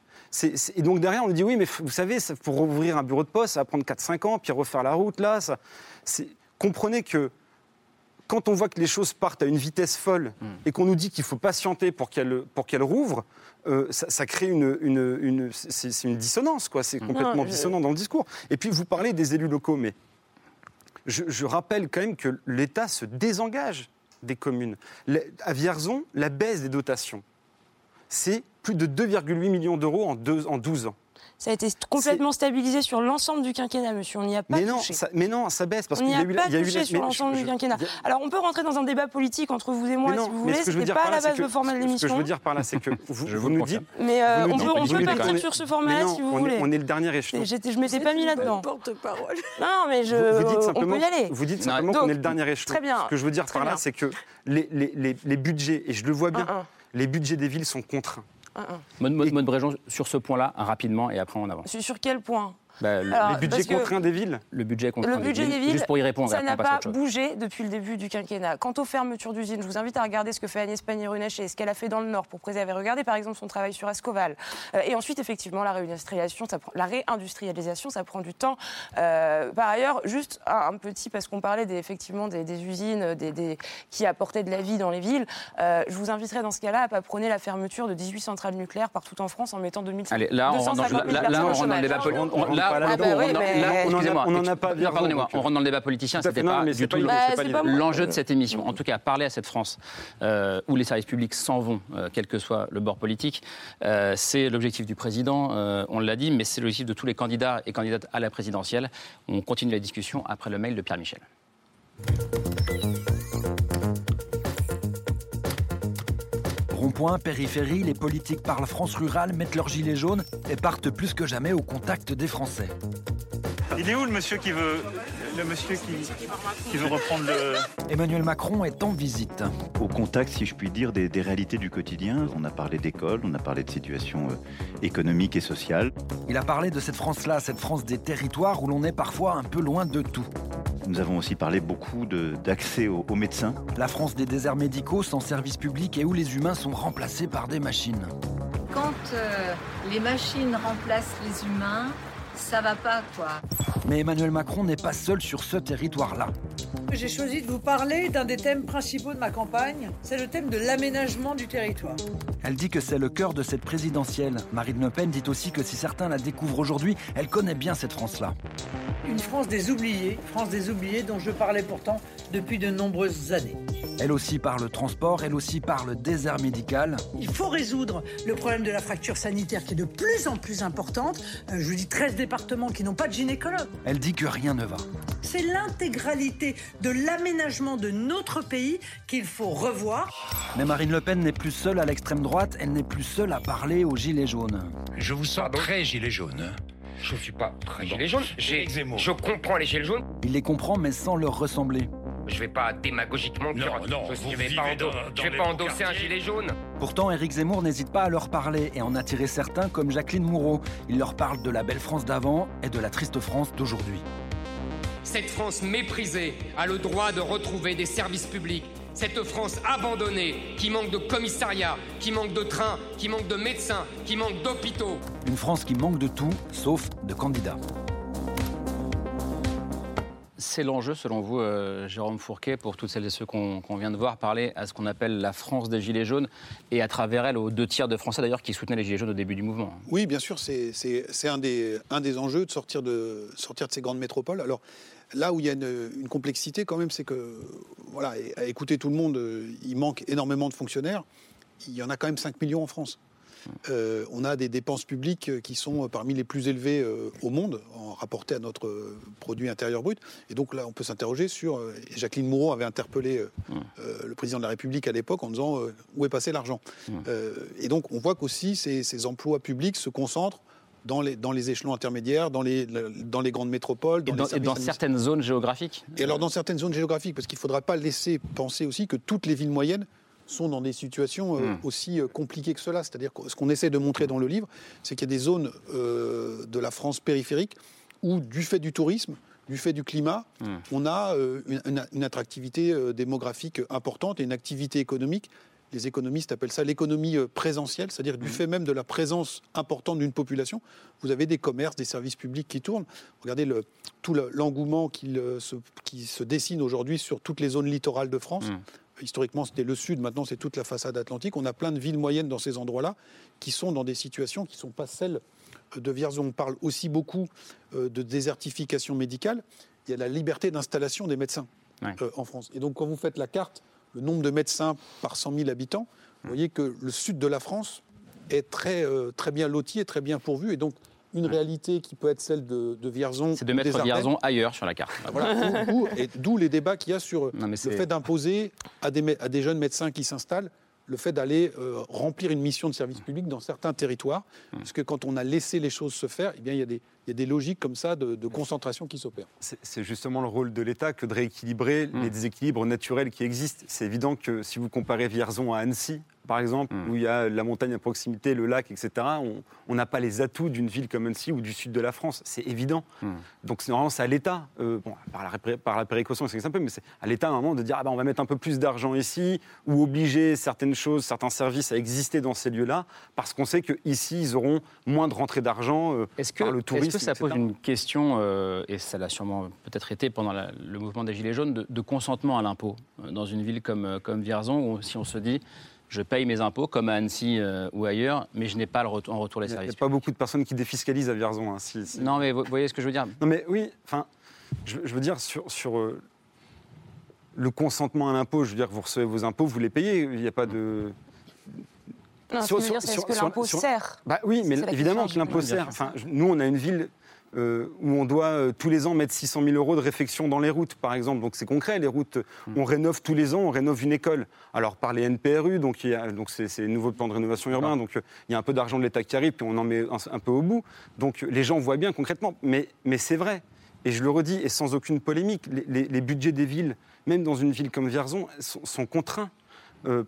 et donc derrière, on nous dit oui, mais vous savez, pour ouvrir un bureau de poste, ça va prendre 4-5 ans, puis refaire la route, là. Comprenez que quand on voit que les choses partent à une vitesse folle hmm. et qu'on nous dit qu'il faut patienter pour qu'elles qu rouvrent, euh, ça, crée une, une, c'est une dissonance, quoi. C'est complètement dissonant dans le discours. Et puis vous parlez des élus locaux, mais je, rappelle quand même que l'État se désengage des communes. à Vierzon, la baisse des dotations, c'est plus de 2,8 millions d'euros en, en 12 ans. Ça a été complètement stabilisé sur l'ensemble du quinquennat, monsieur. On n'y a pas mais touché. Non, ça, mais non, ça baisse parce qu'il y a, eu, pas touché sur l'ensemble du quinquennat. Alors on peut rentrer dans un débat politique entre vous et moi si vous voulez. Ce n'est pas à la base le format de l'émission. Ce que je veux dire par là, c'est que vous, vous nous dites. Mais euh, on peut, on peut partir sur ce format-là si vous voulez. On est le dernier échelon. Je m'étais pas mis là-dedans. Porte-parole. Non, mais je. On peut y aller. Vous dites simplement qu'on est le dernier échelon. Très bien. Ce que je veux dire par là, c'est que les budgets, et je le vois bien, les budgets des villes sont contraints. Maud, Bréjon, sur ce point-là, rapidement, et après on avance. Sur quel point? Bah, les budgets contraints des villes Le budget contraint des, villes, Juste pour y répondre. Ça n'a pas bougé depuis le début du quinquennat. Quant aux fermetures d'usines, je vous invite à regarder ce que fait Agnès Pannier-Runacher, ce qu'elle a fait dans le Nord pour préserver. Regardez par exemple son travail sur Ascoval. Euh, et ensuite, effectivement, la réindustrialisation, ça, la réindustrialisation, ça prend du temps. Euh, par ailleurs, juste un, petit, parce qu'on parlait des, effectivement des, usines des, qui apportaient de la vie dans les villes, euh, je vous inviterai dans ce cas-là à pas prôner la fermeture de 18 centrales nucléaires partout en France en mettant 2000 Allez, là, on rentre dans le débat on n'en a pas. Pardonnez-moi, on rentre dans le débat politicien. C'était pas du tout l'enjeu de cette émission. En tout cas, parler à cette France euh, où les services publics s'en vont, euh, quel que soit le bord politique, euh, c'est l'objectif du président. On l'a dit, mais c'est l'objectif de tous les candidats et candidates à la présidentielle. On continue la discussion après le mail de Pierre Michel. Périphérie, les politiques parlent France rurale, mettent leurs gilets jaunes et partent plus que jamais au contact des Français. Il est où le monsieur qui veut, le monsieur qui, veut reprendre le... Emmanuel Macron est en visite. Au contact, si je puis dire, des, réalités du quotidien. On a parlé d'école, on a parlé de situation euh, économique et sociale. Il a parlé de cette France-là, cette France des territoires où l'on est parfois un peu loin de tout. Nous avons aussi parlé beaucoup d'accès aux, médecins. La France des déserts médicaux sans service public et où les humains sont remplacés par des machines. Quand euh, les machines remplacent les humains, ça va pas, quoi. Mais Emmanuel Macron n'est pas seul sur ce territoire-là. J'ai choisi de vous parler d'un des thèmes principaux de ma campagne, c'est le thème de l'aménagement du territoire. Elle dit que c'est le cœur de cette présidentielle. Marine Le Pen dit aussi que si certains la découvrent aujourd'hui, elle connaît bien cette France-là. Une France des oubliés, France des oubliés dont je parlais pourtant depuis de nombreuses années. Elle aussi parle transport, elle aussi parle désert médical. Il faut résoudre le problème de la fracture sanitaire qui est de plus en plus importante. Euh, je vous dis 13 départements qui n'ont pas de gynécologue. Elle dit que rien ne va. C'est l'intégralité de l'aménagement de notre pays qu'il faut revoir. Mais Marine Le Pen n'est plus seule à l'extrême droite, elle n'est plus seule à parler aux gilets jaunes. Je vous sens très gilet jaune. Je ne suis pas très gilet jaune. Je comprends les gilets jaunes. Il les comprend mais sans leur ressembler. Je vais pas démagogiquement dire non, je, vais pas, vais pas endosser un gilet jaune. Pourtant, Éric Zemmour n'hésite pas à leur parler et en attirer certains comme Jacqueline Moureau. Il leur parle de la belle France d'avant et de la triste France d'aujourd'hui. Cette France méprisée a le droit de retrouver des services publics. Cette France abandonnée, qui manque de commissariats, qui manque de trains, qui manque de médecins, qui manque d'hôpitaux. Une France qui manque de tout, sauf de candidats. C'est l'enjeu, selon vous, euh, Jérôme Fourquet, pour toutes celles et ceux qu'on vient de voir parler à ce qu'on appelle la France des Gilets jaunes, et à travers elle aux deux tiers de Français d'ailleurs qui soutenaient les Gilets jaunes au début du mouvement. Oui, bien sûr, c'est un des, un des enjeux de sortir de, sortir de ces grandes métropoles. Alors, là où il y a une, complexité quand même, c'est que, voilà, à écouter tout le monde, euh, il manque énormément de fonctionnaires. Il y en a quand même 5 millions en France. Euh, on a des dépenses publiques euh, qui sont parmi les plus élevées euh, au monde, en rapporté à notre produit intérieur brut. Et donc là, on peut s'interroger sur. Jacqueline Moreau avait interpellé le président de la République à l'époque en disant où est passé l'argent? et donc, on voit qu'aussi ces, emplois publics se concentrent dans les, dans les échelons intermédiaires, dans les, dans les grandes métropoles. Dans et dans, certaines zones géographiques? Et alors dans certaines zones géographiques, parce qu'il ne faudra pas laisser penser aussi que toutes les villes moyennes sont dans des situations euh, hmm. aussi euh, compliquées que cela. C'est-à-dire que ce qu'on essaie de montrer dans le livre, c'est qu'il y a des zones euh, de la France périphérique où, du fait du tourisme, du fait du climat, hmm. on a une, attractivité démographique importante et une activité économique. Les économistes appellent ça l'économie présentielle, c'est-à-dire du hmm. fait même de la présence importante d'une population. Vous avez des commerces, des services publics qui tournent. Regardez le, tout l'engouement qui, qui, se dessine aujourd'hui sur toutes les zones littorales de France historiquement c'était le sud, maintenant c'est toute la façade atlantique. On a plein de villes moyennes dans ces endroits-là qui sont dans des situations qui ne sont pas celles de Vierzon. On parle aussi beaucoup euh, de désertification médicale. Il y a la liberté d'installation des médecins euh, en France. Et donc quand vous faites la carte, le nombre de médecins par 100 000 habitants, vous voyez que le sud de la France est très, euh, très bien loti et très bien pourvu. Et donc une réalité qui peut être celle de, de Vierzon. C'est de mettre Vierzon ailleurs sur la carte. Voilà, et d'où les débats qu'il y a sur le fait d'imposer à des, à des jeunes médecins qui s'installent le fait d'aller euh, remplir une mission de service public dans certains territoires. Mmh. Parce que quand on a laissé les choses se faire, eh bien, il, y a des, il y a des logiques comme ça de, concentration qui s'opèrent. C'est justement le rôle de l'État que de rééquilibrer mmh. les déséquilibres naturels qui existent. C'est évident que si vous comparez Vierzon à Annecy, par exemple, hmm. où il y a la montagne à proximité, le lac, etc., on n'a pas les atouts d'une ville comme Annecy ou du sud de la France. C'est évident. Hmm. Donc, normalement, c'est à l'État, euh, par, la, par la péréquation, c'est un peu, mais c'est à l'État, à un moment, de dire ah ben, on va mettre un peu plus d'argent ici, ou obliger certaines choses, certains services à exister dans ces lieux-là, parce qu'on sait qu'ici, ils auront moins de rentrée d'argent euh, par le tourisme. Est-ce que ça pose une question, euh, et ça l'a sûrement peut-être été pendant le mouvement des Gilets jaunes, de, consentement à l'impôt dans une ville comme, comme Vierzon, où si on se dit je paye mes impôts comme à Annecy euh, ou ailleurs, mais je n'ai pas le en retour les services. Il n'y a pas beaucoup de personnes qui défiscalisent à Vierzon. Hein, non, mais vous voyez ce que je veux dire? Non, mais oui, enfin, je, veux dire sur, sur euh, le consentement à l'impôt, je veux dire que vous recevez vos impôts, vous les payez, il n'y a pas de. Non, ce que je veux dire, c'est ce que l'impôt sert. Bah oui, mais évidemment que l'impôt sert. Enfin, nous, on a une ville euh, où on doit euh, tous les ans mettre 600 000 euros de réfection dans les routes, par exemple. Donc c'est concret, les routes, hmm. on rénove tous les ans, on rénove une école. Alors par les NPRU, donc c'est le nouveau plan de rénovation urbain, donc euh, il y a un peu d'argent de l'État qui arrive, puis on en met un, peu au bout. Donc les gens voient bien concrètement, mais, mais c'est vrai. Et je le redis, et sans aucune polémique, les, budgets des villes, même dans une ville comme Vierzon, sont, contraints.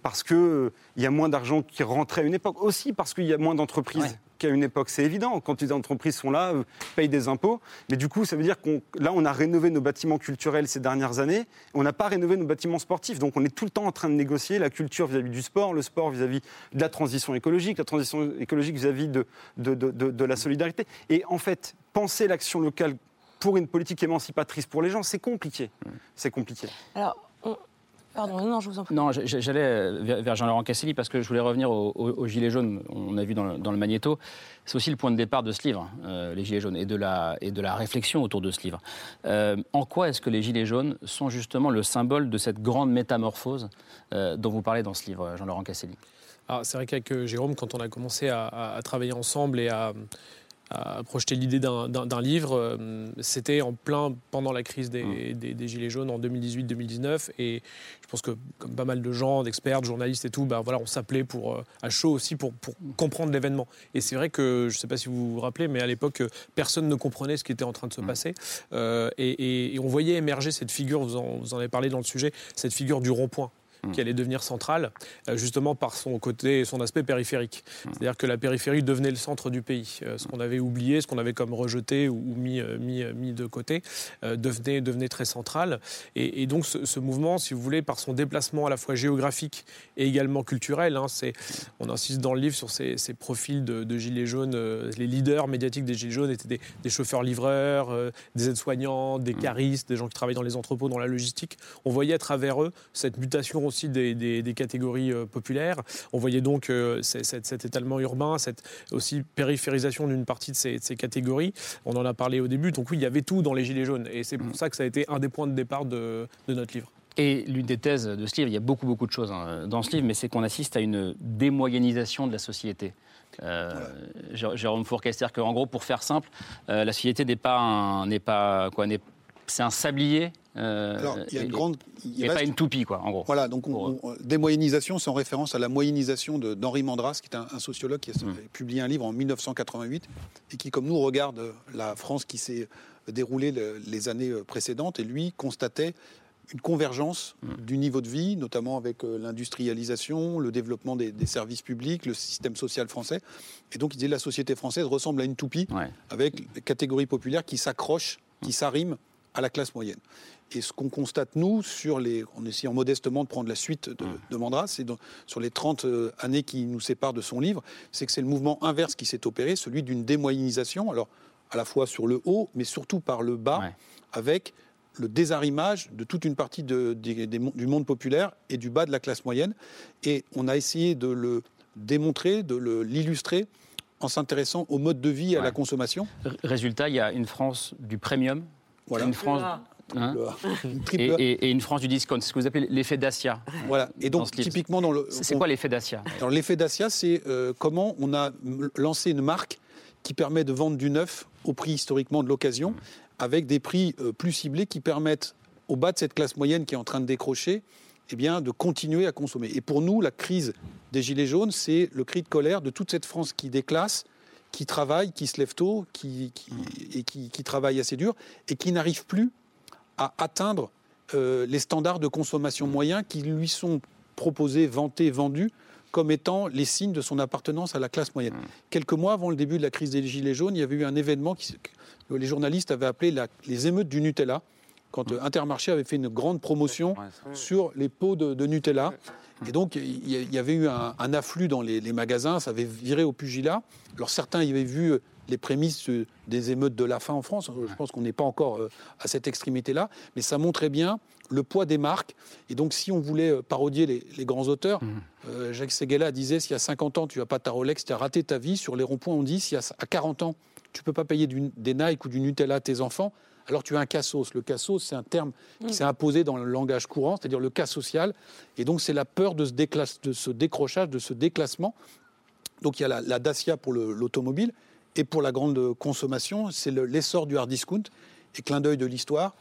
Parce qu'il il y a moins d'argent qui rentrait à une époque, aussi parce qu'il y a moins d'entreprises qu'à une époque. C'est évident, quand les entreprises sont là, euh, payent des impôts. Mais du coup, ça veut dire qu'on là, on a rénové nos bâtiments culturels ces dernières années. On n'a pas rénové nos bâtiments sportifs. Donc on est tout le temps en train de négocier la culture vis-à-vis du sport, le sport vis-à-vis de la transition écologique, la transition écologique vis-à-vis de, de, la solidarité. Et en fait, penser l'action locale pour une politique émancipatrice pour les gens, c'est compliqué. C'est compliqué. Alors, Pardon, non, je vous en prie. Non, j'allais euh, vers Jean-Laurent Casselli parce que je voulais revenir aux Gilets jaunes. On a vu dans le, magnéto. C'est aussi le point de départ de ce livre, euh, les Gilets jaunes, et de, la, et de la réflexion autour de ce livre. Euh, en quoi est-ce que les Gilets jaunes sont justement le symbole de cette grande métamorphose dont vous parlez dans ce livre, Jean-Laurent Casselli c'est vrai qu'avec Jérôme, quand on a commencé à travailler ensemble et à, à projeter l'idée d'un livre. Euh, c'était en plein pendant la crise des, mmh. Gilets jaunes en 2018-2019. Et je pense que, comme pas mal de gens, d'experts, de journalistes et tout, ben voilà, on s'appelait pour, euh, à chaud aussi pour, pour comprendre l'événement. Et c'est vrai que, je ne sais pas si vous vous rappelez, mais à l'époque, personne ne comprenait ce qui était en train de se mmh. passer. Euh, et, on voyait émerger cette figure, vous en, vous en avez parlé dans le sujet, cette figure du rond-point. Mm. qui allait devenir centrale, euh, justement par son côté, son aspect périphérique. Mm. C'est-à-dire que la périphérie devenait le centre du pays. Euh, ce qu'on avait oublié, ce qu'on avait comme rejeté ou, mis, mis, mis, de côté, devenait, devenait très central. Et, donc ce, mouvement, si vous voulez, par son déplacement à la fois géographique et également culturel, hein, on insiste dans le livre sur ces, profils de, gilets jaunes. les leaders médiatiques des gilets jaunes étaient des, des chauffeurs-livreurs, des aides-soignants, des caristes, des gens qui travaillent dans les entrepôts, dans la logistique. On voyait à travers eux cette mutation aussi des, catégories euh, populaires. On voyait donc euh, cet, étalement urbain, cette aussi périphérisation d'une partie de ces, catégories. On en a parlé au début. Donc oui, il y avait tout dans les Gilets jaunes. Et c'est pour mm. ça que ça a été un des points de départ de, notre livre. Et l'une des thèses de ce livre, il y a beaucoup, beaucoup de choses hein, dans ce livre, mais c'est qu'on assiste à une démoyennisation de la société. Euh, Jérôme Fourquet, c'est-à-dire qu'en gros, pour faire simple, la société n'est pas, n'est pas quoi, c'est un sablier euh, Alors, il y a une grande. Il pas une toupie, quoi, en gros. Voilà, donc démoyennisation, c'est en référence à la moyennisation d'Henri Mandras, qui est un, sociologue qui a mm. publié un livre en 1988 et qui, comme nous, regarde la France qui s'est déroulée les années précédentes et lui constatait une convergence mm. du niveau de vie, notamment avec euh, l'industrialisation, le développement des, services publics, le système social français. Et donc, il disait la société française ressemble à une toupie avec des catégories populaires qui s'accrochent, qui s'arriment à la classe moyenne. Et ce qu'on constate, nous, sur les, en essayant modestement de prendre la suite de, mmh. de Mandras, c'est sur les 30 euh, années qui nous séparent de son livre, c'est que c'est le mouvement inverse qui s'est opéré, celui d'une démoyennisation, alors à la fois sur le haut, mais surtout par le bas, avec le désarrimage de toute une partie de, du monde populaire et du bas de la classe moyenne. Et on a essayé de le démontrer, de l'illustrer en s'intéressant au mode de vie et à la consommation. Résultat, il y a une France du premium, voilà. une France Hein et, une France du discount, c'est ce que vous appelez l'effet Dacia. Voilà. Et donc, typiquement, dans le. C'est quoi l'effet Dacia? Alors, l'effet Dacia, c'est euh, comment on a lancé une marque qui permet de vendre du neuf au prix historiquement de l'occasion, avec des prix euh, plus ciblés qui permettent, au bas de cette classe moyenne qui est en train de décrocher, eh bien, de continuer à consommer. Et pour nous, la crise des Gilets jaunes, c'est le cri de colère de toute cette France qui déclasse, qui travaille, qui se lève tôt, qui, et qui, assez dur, et qui n'arrive plus à atteindre euh, les standards de consommation moyens qui lui sont proposés, vantés, vendus comme étant les signes de son appartenance à la classe moyenne. Mmh. Quelques mois avant le début de la crise des Gilets jaunes, il y avait eu un événement que les journalistes avaient appelé les émeutes du Nutella, quand mmh. Intermarché avait fait une grande promotion sur les pots de, Nutella. Et donc, il y avait eu un, afflux dans les, les, magasins, ça avait viré au pugilat. Alors, certains y avaient vu les prémices des émeutes de la faim en France. Je pense qu'on n'est pas encore euh, à cette extrémité-là, mais ça montrait bien le poids des marques. Et donc, si on voulait euh, parodier les, grands auteurs, mmh. euh, Jacques Seguela disait s'il y a 50 ans, tu n'as pas ta Rolex, tu as raté ta vie. Sur les ronds-points, on dit s'il y a à 40 ans, tu ne peux pas payer des Nike ou du Nutella à tes enfants, alors tu as un cassos. Le cassos, c'est un terme qui mmh. s'est imposé dans le langage courant, c'est-à-dire le cas social. Et donc, c'est la peur de ce, de ce, décrochage, de ce déclassement. Donc, il y a la, la Dacia pour l'automobile. Et pour la grande consommation, c'est l'essor du hard discount. Et clin d'œil de l'histoire,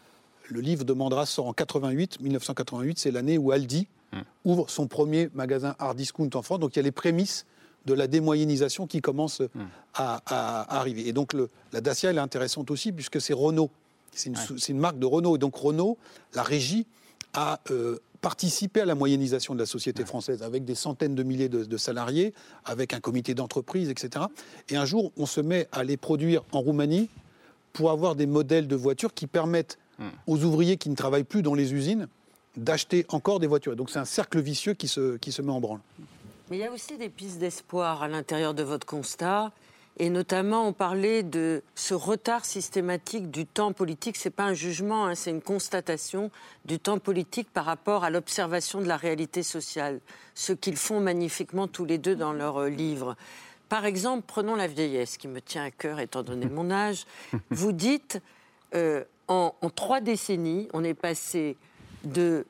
le livre de Mandras sort en 88, 1988, c'est l'année où Aldi hmm. ouvre son premier magasin hard discount en France. Donc il y a les prémices de la démoyennisation qui commence hmm. à, arriver. Et donc le, la Dacia, elle est intéressante aussi puisque c'est Renault. C'est une, une, marque de Renault. Et donc Renault, la régie, a euh, participer à la moyennisation de la société française avec des centaines de milliers de, salariés, avec un comité d'entreprise, etc. Et un jour, on se met à les produire en Roumanie pour avoir des modèles de voitures qui permettent hmm. aux ouvriers qui ne travaillent plus dans les usines d'acheter encore des voitures. Donc c'est un cercle vicieux qui se, qui se met en branle. Mais il y a aussi des pistes d'espoir à l'intérieur de votre constat. Et notamment, on parlait de ce retard systématique du temps politique. Ce n'est pas un jugement, hein, c'est une constatation du temps politique par rapport à l'observation de la réalité sociale. Ce qu'ils font magnifiquement tous les deux dans leur euh, livre. Par exemple, prenons la vieillesse, qui me tient à cœur étant donné mon âge. Vous dites, euh, en, en trois décennies, on est passé de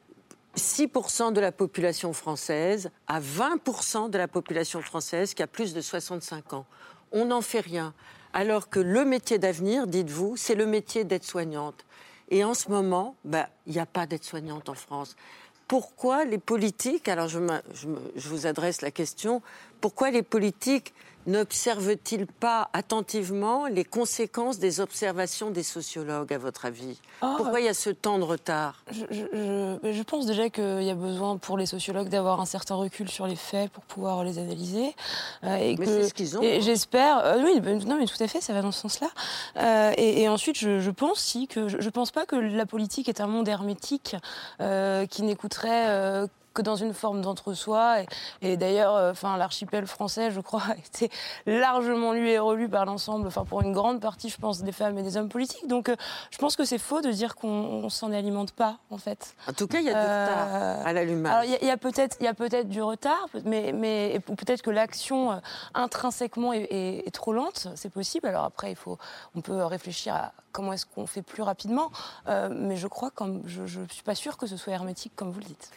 6% de la population française à 20% de la population française qui a plus de 65 ans on n'en fait rien. Alors que le métier d'avenir, dites-vous, c'est le métier d'aide-soignante. Et en ce moment, bah, il n'y a pas d'aide-soignante en France. Pourquoi les politiques, alors je, vous adresse la question, pourquoi les politiques n'observe-t-il pas attentivement les conséquences des observations des sociologues, à votre avis? Ah, Pourquoi il y a ce temps de retard? je, pense déjà qu'il y a besoin pour les sociologues d'avoir un certain recul sur les faits pour pouvoir les analyser. Euh, et mais c'est ce qu'ils ont. Et j'espère. Euh, oui, non, mais tout à fait, ça va dans ce sens-là. Euh, et, ensuite, je, pense si que je, ne pense pas que la politique est un monde hermétique qui n'écouterait que dans une forme d'entre-soi. Et, d'ailleurs, euh, enfin, l'archipel français, je crois, a été largement lu et relu par l'ensemble, enfin, pour une grande partie, je pense, des femmes et des hommes politiques. Donc, euh, je pense que c'est faux de dire qu'on s'en alimente pas, en fait. En tout cas, il y a du retard euh, à l'allumage. Alors, il y a, peut-être, il y a peut-être du retard, mais, mais peut-être que l'action intrinsèquement est, trop lente. C'est possible. Alors après, il faut, on peut réfléchir à comment est-ce qu'on fait plus rapidement. mais je crois, comme je ne suis pas sûre que ce soit hermétique, comme vous le dites.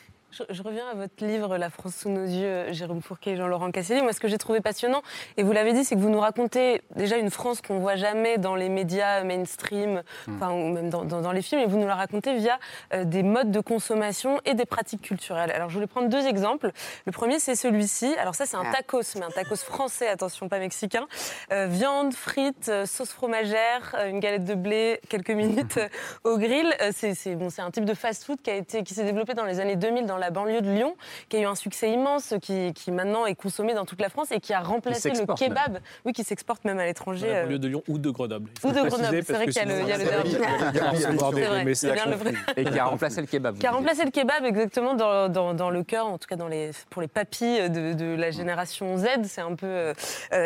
Je, reviens à votre livre La France sous nos yeux, Jérôme Fourquet et Jean-Laurent Casselli. Moi, ce que j'ai trouvé passionnant, et vous l'avez dit, c'est que vous nous racontez déjà une France qu'on voit jamais dans les médias mainstream, hmm. enfin, ou même dans, les films, et vous nous la racontez via euh, des modes de consommation et des pratiques culturelles. Alors, je voulais prendre deux exemples. Le premier, c'est celui-ci. Alors, ça, c'est un ah. tacos, mais un tacos français, attention, pas mexicain. Euh, viande, frites, euh, sauce fromagère, une galette de blé, quelques minutes au grill. c'est bon, un type de fast-food qui, qui s'est développé dans les années 2000 dans la banlieue de Lyon, qui a eu un succès immense, qui, qui maintenant est consommé dans toute la France et qui a remplacé le kebab, oui, qui s'exporte même à l'étranger. La banlieue euh. de Lyon ou de Grenoble. Ou de Grenoble, c'est vrai qu'il y a le, il y a le C'est vrai, Et qui a remplacé le kebab. Qui a remplacé le kebab exactement dans, dans, dans le cœur, en tout cas dans les, pour les papilles de, de la génération Z, c'est un peu. Euh,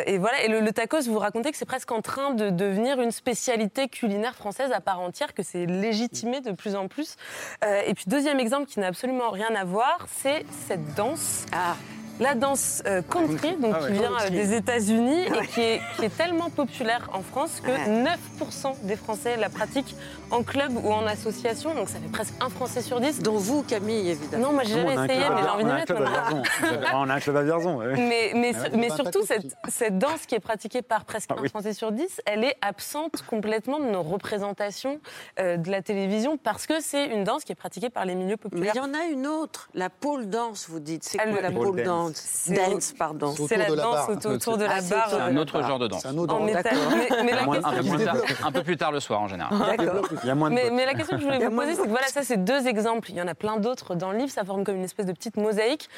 et voilà, et le, tacos, vous racontez que c'est presque en train de devenir une spécialité culinaire française à part entière, que c'est légitimé de plus en plus. Euh, et puis deuxième exemple qui n'a absolument rien à c'est cette danse. Ah la danse euh, country, donc ah qui vient euh, des États-Unis et qui est, qui est, tellement populaire en France que 9% des Français la pratiquent en club ou en association. Donc ça fait presque un Français sur 10. Dont vous, Camille, évidemment. Non, moi j'ai jamais essayé, mais j'ai envie de mettre. On a un club à Vierzon. Mais, mais, mais surtout, cette, cette, danse qui est pratiquée par presque ah un Français sur 10, elle est absente complètement de nos représentations euh, de la télévision parce que c'est une danse qui est pratiquée par les milieux populaires. Mais il y en a une autre, la pole dance, vous dites. C'est quoi la pole dance dance. pardon. C'est la danse autour de la barre. C'est un autre genre de danse. Un autre un, peu plus tard le soir en général. D'accord. Mais, mais, la question que je voulais vous poser, c'est que voilà, ça c'est deux exemples. Il y en a plein d'autres dans le livre. Ça forme comme une espèce de petite mosaïque.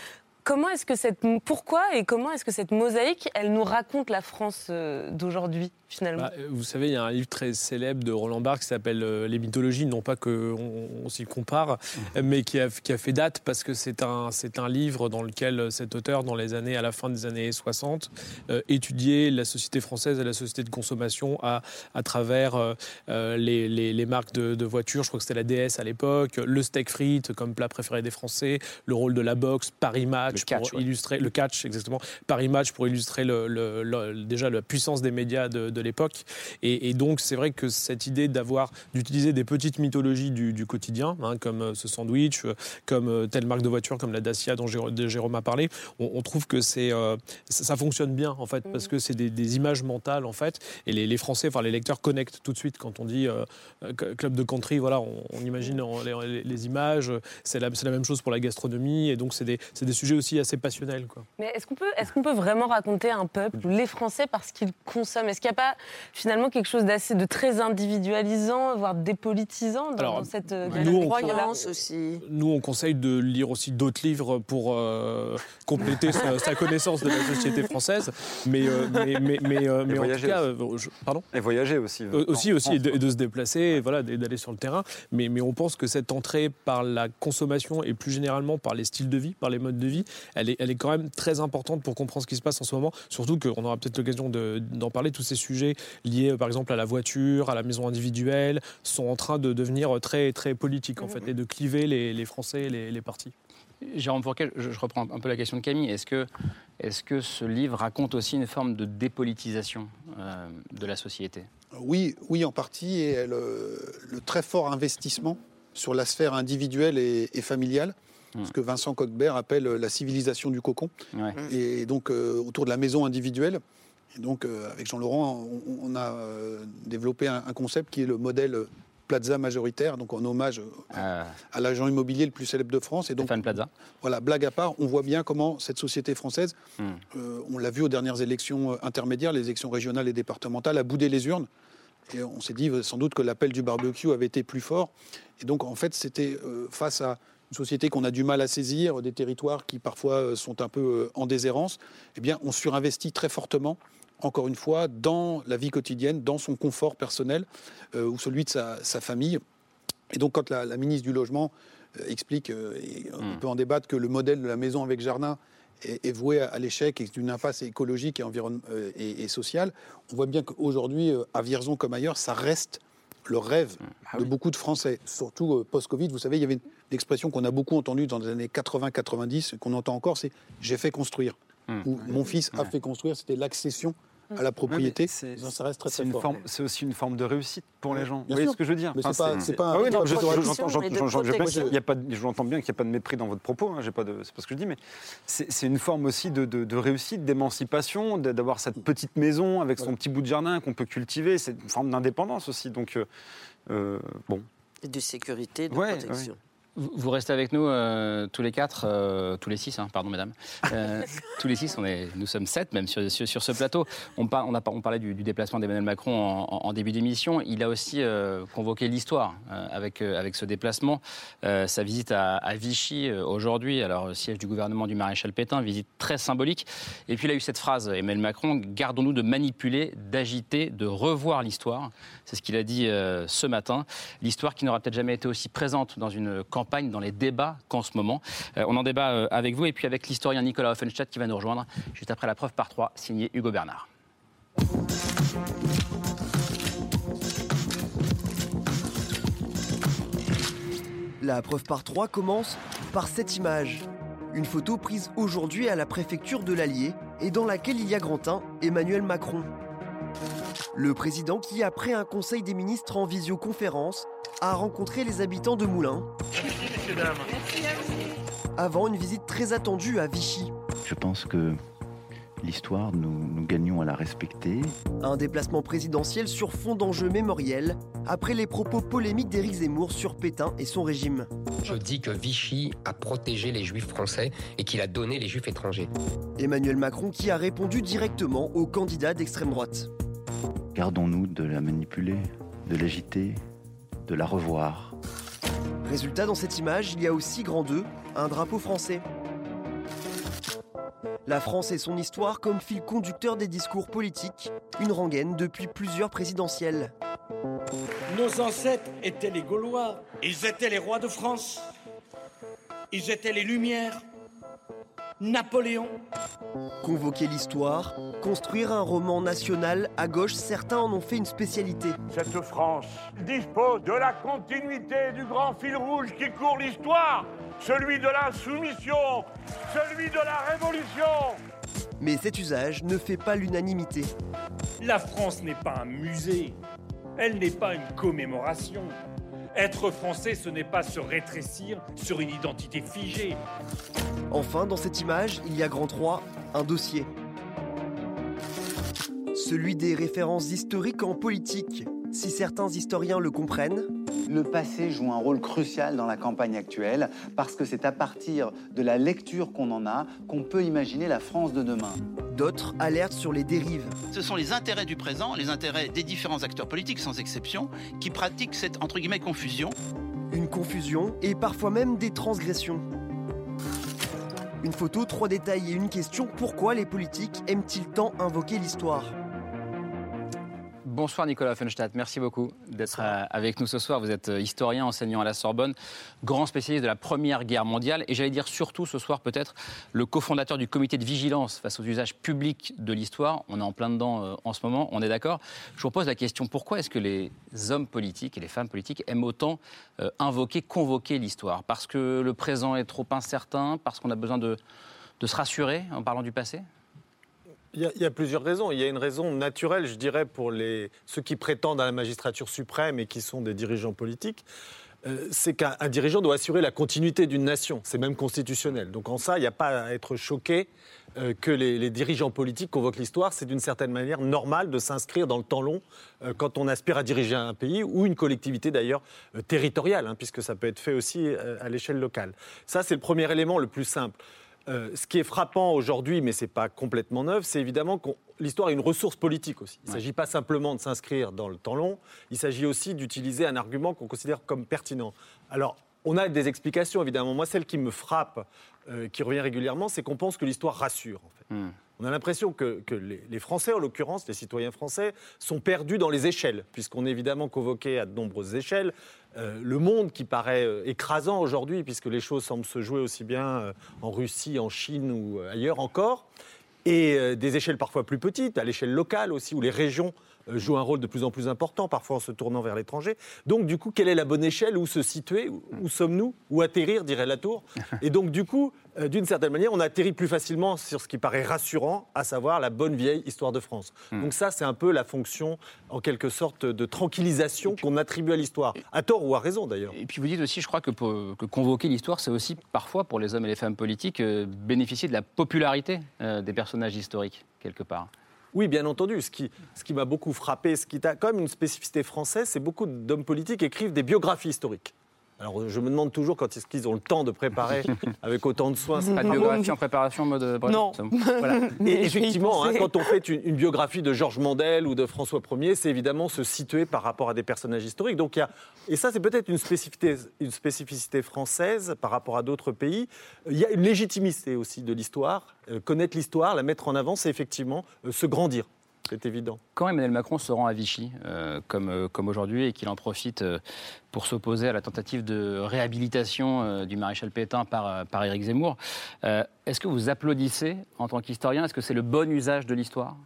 Comment est-ce que cette pourquoi et comment est-ce que cette mosaïque elle nous raconte la France euh, d'aujourd'hui? Finalement bah, Vous savez, il y a un livre très célèbre de Roland Barthes qui s'appelle euh, Les mythologies, non pas qu'on on, s'y compare, mmh. mais qui a, qui a, fait date parce que c'est un c'est un livre dans lequel cet auteur, dans les années à la fin des années 60, euh, étudiait la société française et la société de consommation à à travers les, les, marques de, de, voitures. Je crois que c'était la DS à l'époque, le steak frites comme plat préféré des Français, le rôle de la boxe, Paris Match le catch, pour illustrer le catch exactement Paris Match pour illustrer le, déjà la puissance des médias de, l'époque. Et, donc c'est vrai que cette idée d'avoir d'utiliser des petites mythologies du, quotidien, hein, comme euh, ce sandwich, euh, comme euh, telle marque de voiture, comme la Dacia dont Jérôme a parlé, on, trouve que c'est ça, fonctionne bien en fait parce que c'est des, images mentales en fait. Et les, Français, enfin les lecteurs connectent tout de suite quand on dit club de country. Voilà, on, imagine les, images. C'est la, la, même chose pour la gastronomie et donc c'est des, des sujets aussi assez passionnel. Quoi. Mais est-ce qu'on peut, est qu'on peut vraiment raconter un peuple, les Français, parce qu'ils consomment? Est-ce qu'il n'y a pas finalement quelque chose d'assez de très individualisant, voire dépolitisant dans, cette euh, nous, croyance aussi Nous, on conseille de lire aussi d'autres livres pour euh, compléter sa, connaissance de la société française. Mais, euh, mais, mais, mais, en tout cas, pardon? Et voyager aussi. aussi, aussi, et de, se déplacer, voilà, d'aller sur le terrain. Mais, mais on pense que cette entrée par la consommation et plus généralement par les styles de vie, par les modes de vie, elle est, elle est quand même très importante pour comprendre ce qui se passe en ce moment. Surtout qu'on aura peut-être l'occasion d'en parler. Tous ces sujets liés, par exemple, à la voiture, à la maison individuelle, sont en train de devenir très, très politiques, en fait, et de cliver les, les Français et les, les partis. Jérôme Fourquet, je, je, reprends un peu la question de Camille. Est-ce que, est que ce livre raconte aussi une forme de dépolitisation euh, de la société? Oui, oui, en partie. Et le, le, très fort investissement sur la sphère individuelle et, et familiale ce que Vincent Coquebert appelle euh, la civilisation du cocon. Et donc euh, autour de la maison individuelle. Et donc euh, avec Jean-Laurent, on, a développé un, concept qui est le modèle Plaza majoritaire, donc en hommage ah. à l'agent immobilier le plus célèbre de France. Et donc, Plaza. Voilà, blague à part, on voit bien comment cette société française, hmm. on l'a vu aux dernières élections intermédiaires, les élections régionales et départementales, a boudé les urnes. Et on s'est dit sans doute que l'appel du barbecue avait été plus fort. Et donc, en fait, c'était face à une société qu'on a du mal à saisir, des territoires qui parfois euh, sont un peu euh, en déshérence, eh bien, on surinvestit très fortement encore une fois, dans la vie quotidienne, dans son confort personnel euh, ou celui de sa, famille. Et donc, quand la, ministre du Logement explique, et on hmm. peut en débattre, que le modèle de la maison avec jardin est, voué à, l'échec et d'une impasse écologique et, et, et, sociale, on voit bien qu'aujourd'hui, à Vierzon comme ailleurs, ça reste le rêve hmm. ah de beaucoup de Français, surtout post-Covid. Vous savez, il y avait une, l'expression qu'on a beaucoup entendue dans les années 80-90, qu'on entend encore, c'est j'ai fait construire. Hmm. Ou mon fils a fait construire, c'était l'accession à la propriété. ça reste très, très fort. C'est aussi une forme de réussite pour les gens. Vous voyez ce que je veux dire? Mais c'est pas, oui, je l'entends bien qu'il n'y a pas de mépris dans votre propos. Hein, pas de, c'est pas ce que je dis, mais c'est une forme aussi de, réussite, d'émancipation, d'avoir cette petite maison avec son petit bout de jardin qu'on peut cultiver. C'est une forme d'indépendance aussi. Donc euh, euh, bon. Et de sécurité, de protection. Vous restez avec nous euh, tous les quatre, euh, tous les six, hein, pardon mesdames. Euh, tous les six, on est, nous sommes sept même sur, sur, ce plateau. On, on, a, on parlait du, déplacement d'Emmanuel Macron en, début d'émission. Il a aussi convoqué l'histoire avec, avec ce déplacement. sa visite à, Vichy aujourd'hui, alors siège du gouvernement du maréchal Pétain, visite très symbolique. Et puis il a eu cette phrase, Emmanuel Macron, gardons-nous de manipuler, d'agiter, de revoir l'histoire. C'est ce qu'il a dit ce matin. L'histoire qui n'aura peut-être jamais été aussi présente dans une campagne dans les débats qu'en ce moment. Euh, on en débat euh, avec vous et puis avec l'historien Nicolas Offenstadt qui va nous rejoindre juste après la preuve par trois, signé Hugo Bernard. La preuve par trois commence par cette image. Une photo prise aujourd'hui à la préfecture de l'Allier et dans laquelle il y a Grantin, Emmanuel Macron. Le président qui, après un conseil des ministres en visioconférence, a rencontré les habitants de Moulins. Avant une visite très attendue à Vichy. Je pense que l'histoire, nous, nous gagnons à la respecter. Un déplacement présidentiel sur fond d'enjeux mémoriels, après les propos polémiques d'Éric Zemmour sur Pétain et son régime. Je dis que Vichy a protégé les juifs français et qu'il a donné les juifs étrangers. Emmanuel Macron qui a répondu directement aux candidats d'extrême droite. Gardons-nous de la manipuler, de l'agiter, de la revoir. Résultat, dans cette image, il y a aussi grand 2, un drapeau français. La France et son histoire comme fil conducteur des discours politiques, une rengaine depuis plusieurs présidentielles. Nos ancêtres étaient les Gaulois, ils étaient les rois de France, ils étaient les Lumières, Napoléon. Convoquer l'histoire, construire un roman national, à gauche, certains en ont fait une spécialité. Cette France dispose de la continuité du grand fil rouge qui court l'histoire, celui de la soumission, celui de la révolution. Mais cet usage ne fait pas l'unanimité. La France n'est pas un musée, elle n'est pas une commémoration. Être français, ce n'est pas se rétrécir sur une identité figée. Enfin, dans cette image, il y a grand 3, un dossier. Celui des références historiques en politique, si certains historiens le comprennent. Le passé joue un rôle crucial dans la campagne actuelle parce que c'est à partir de la lecture qu'on en a qu'on peut imaginer la France de demain. D'autres alertent sur les dérives. Ce sont les intérêts du présent, les intérêts des différents acteurs politiques sans exception, qui pratiquent cette entre guillemets confusion. Une confusion et parfois même des transgressions. Une photo, trois détails et une question, pourquoi les politiques aiment-ils tant invoquer l'histoire? Bonsoir Nicolas Fenstadt, merci beaucoup d'être euh, avec nous ce soir. Vous êtes euh, historien, enseignant à la Sorbonne, grand spécialiste de la Première Guerre mondiale et j'allais dire surtout ce soir peut-être le cofondateur du comité de vigilance face aux usages publics de l'histoire. On est en plein dedans euh, en ce moment, on est d'accord. Je vous pose la question, pourquoi est-ce que les hommes politiques et les femmes politiques aiment autant invoquer, convoquer l'histoire? Parce que le présent est trop incertain, parce qu'on a besoin de se rassurer en parlant du passé? Il y, a, plusieurs raisons. Il y a une raison naturelle, je dirais, pour les, ceux qui prétendent à la magistrature suprême et qui sont des dirigeants politiques. euh, c'est qu'un dirigeant doit assurer la continuité d'une nation. C'est même constitutionnel. Donc en ça, il n'y a pas à être choqué euh, que les, dirigeants politiques convoquent l'histoire. C'est d'une certaine manière normal de s'inscrire dans le temps long euh, quand on aspire à diriger un pays ou une collectivité d'ailleurs territoriale, hein, puisque ça peut être fait aussi à l'échelle locale. Ça, c'est le premier élément le plus simple. Ce qui est frappant aujourd'hui, mais ce n'est pas complètement neuf, c'est évidemment que l'histoire est une ressource politique aussi. Il ne s'agit pas simplement de s'inscrire dans le temps long, il s'agit aussi d'utiliser un argument qu'on considère comme pertinent. Alors, on a des explications, évidemment. Moi, celle qui me frappe, euh, qui revient régulièrement, c'est qu'on pense que l'histoire rassure. Hmm. On a l'impression que, les, Français, en l'occurrence, les citoyens français, sont perdus dans les échelles, puisqu'on est évidemment convoqué à de nombreuses échelles. Euh, le monde qui paraît euh, écrasant aujourd'hui, puisque les choses semblent se jouer aussi bien en Russie, en Chine ou ailleurs encore, et des échelles parfois plus petites, à l'échelle locale aussi, où les régions euh, joue un rôle de plus en plus important, parfois en se tournant vers l'étranger. Donc, du coup, quelle est la bonne échelle Où se situer? Où sommes-nous? Où atterrir, dirait la tour. Et donc, du coup, euh, d'une certaine manière, on atterrit plus facilement sur ce qui paraît rassurant, à savoir la bonne vieille histoire de France. Hmm. Donc, ça, c'est un peu la fonction, en quelque sorte, de tranquillisation qu'on attribue à l'histoire, à tort ou à raison d'ailleurs. Et puis, vous dites aussi, je crois que, que convoquer l'histoire, c'est aussi parfois, pour les hommes et les femmes politiques, euh, bénéficier de la popularité des personnages historiques, quelque part. Oui, bien entendu. Ce qui, ce qui m'a beaucoup frappé, ce qui a quand même une spécificité française, c'est beaucoup d'hommes politiques écrivent des biographies historiques. Alors, je me demande toujours quand est-ce qu'ils ont le temps de préparer avec autant de soins. Pas de biographie en préparation en mode. Non. Voilà. Et effectivement, hein, quand on fait une, biographie de Georges Mandel ou de François Ier, c'est évidemment se situer par rapport à des personnages historiques. Donc, il y a, et ça, c'est peut-être une spécificité, une spécificité française par rapport à d'autres pays. Il y a une légitimité aussi de l'histoire. Euh, connaître l'histoire, la mettre en avant, c'est effectivement euh, se grandir. C'est évident. Quand Emmanuel Macron se rend à Vichy, euh, comme, euh, comme aujourd'hui, et qu'il en profite euh, pour s'opposer à la tentative de réhabilitation du maréchal Pétain par, par Éric Zemmour, est-ce que vous applaudissez en tant qu'historien? Est-ce que c'est le bon usage de l'histoire?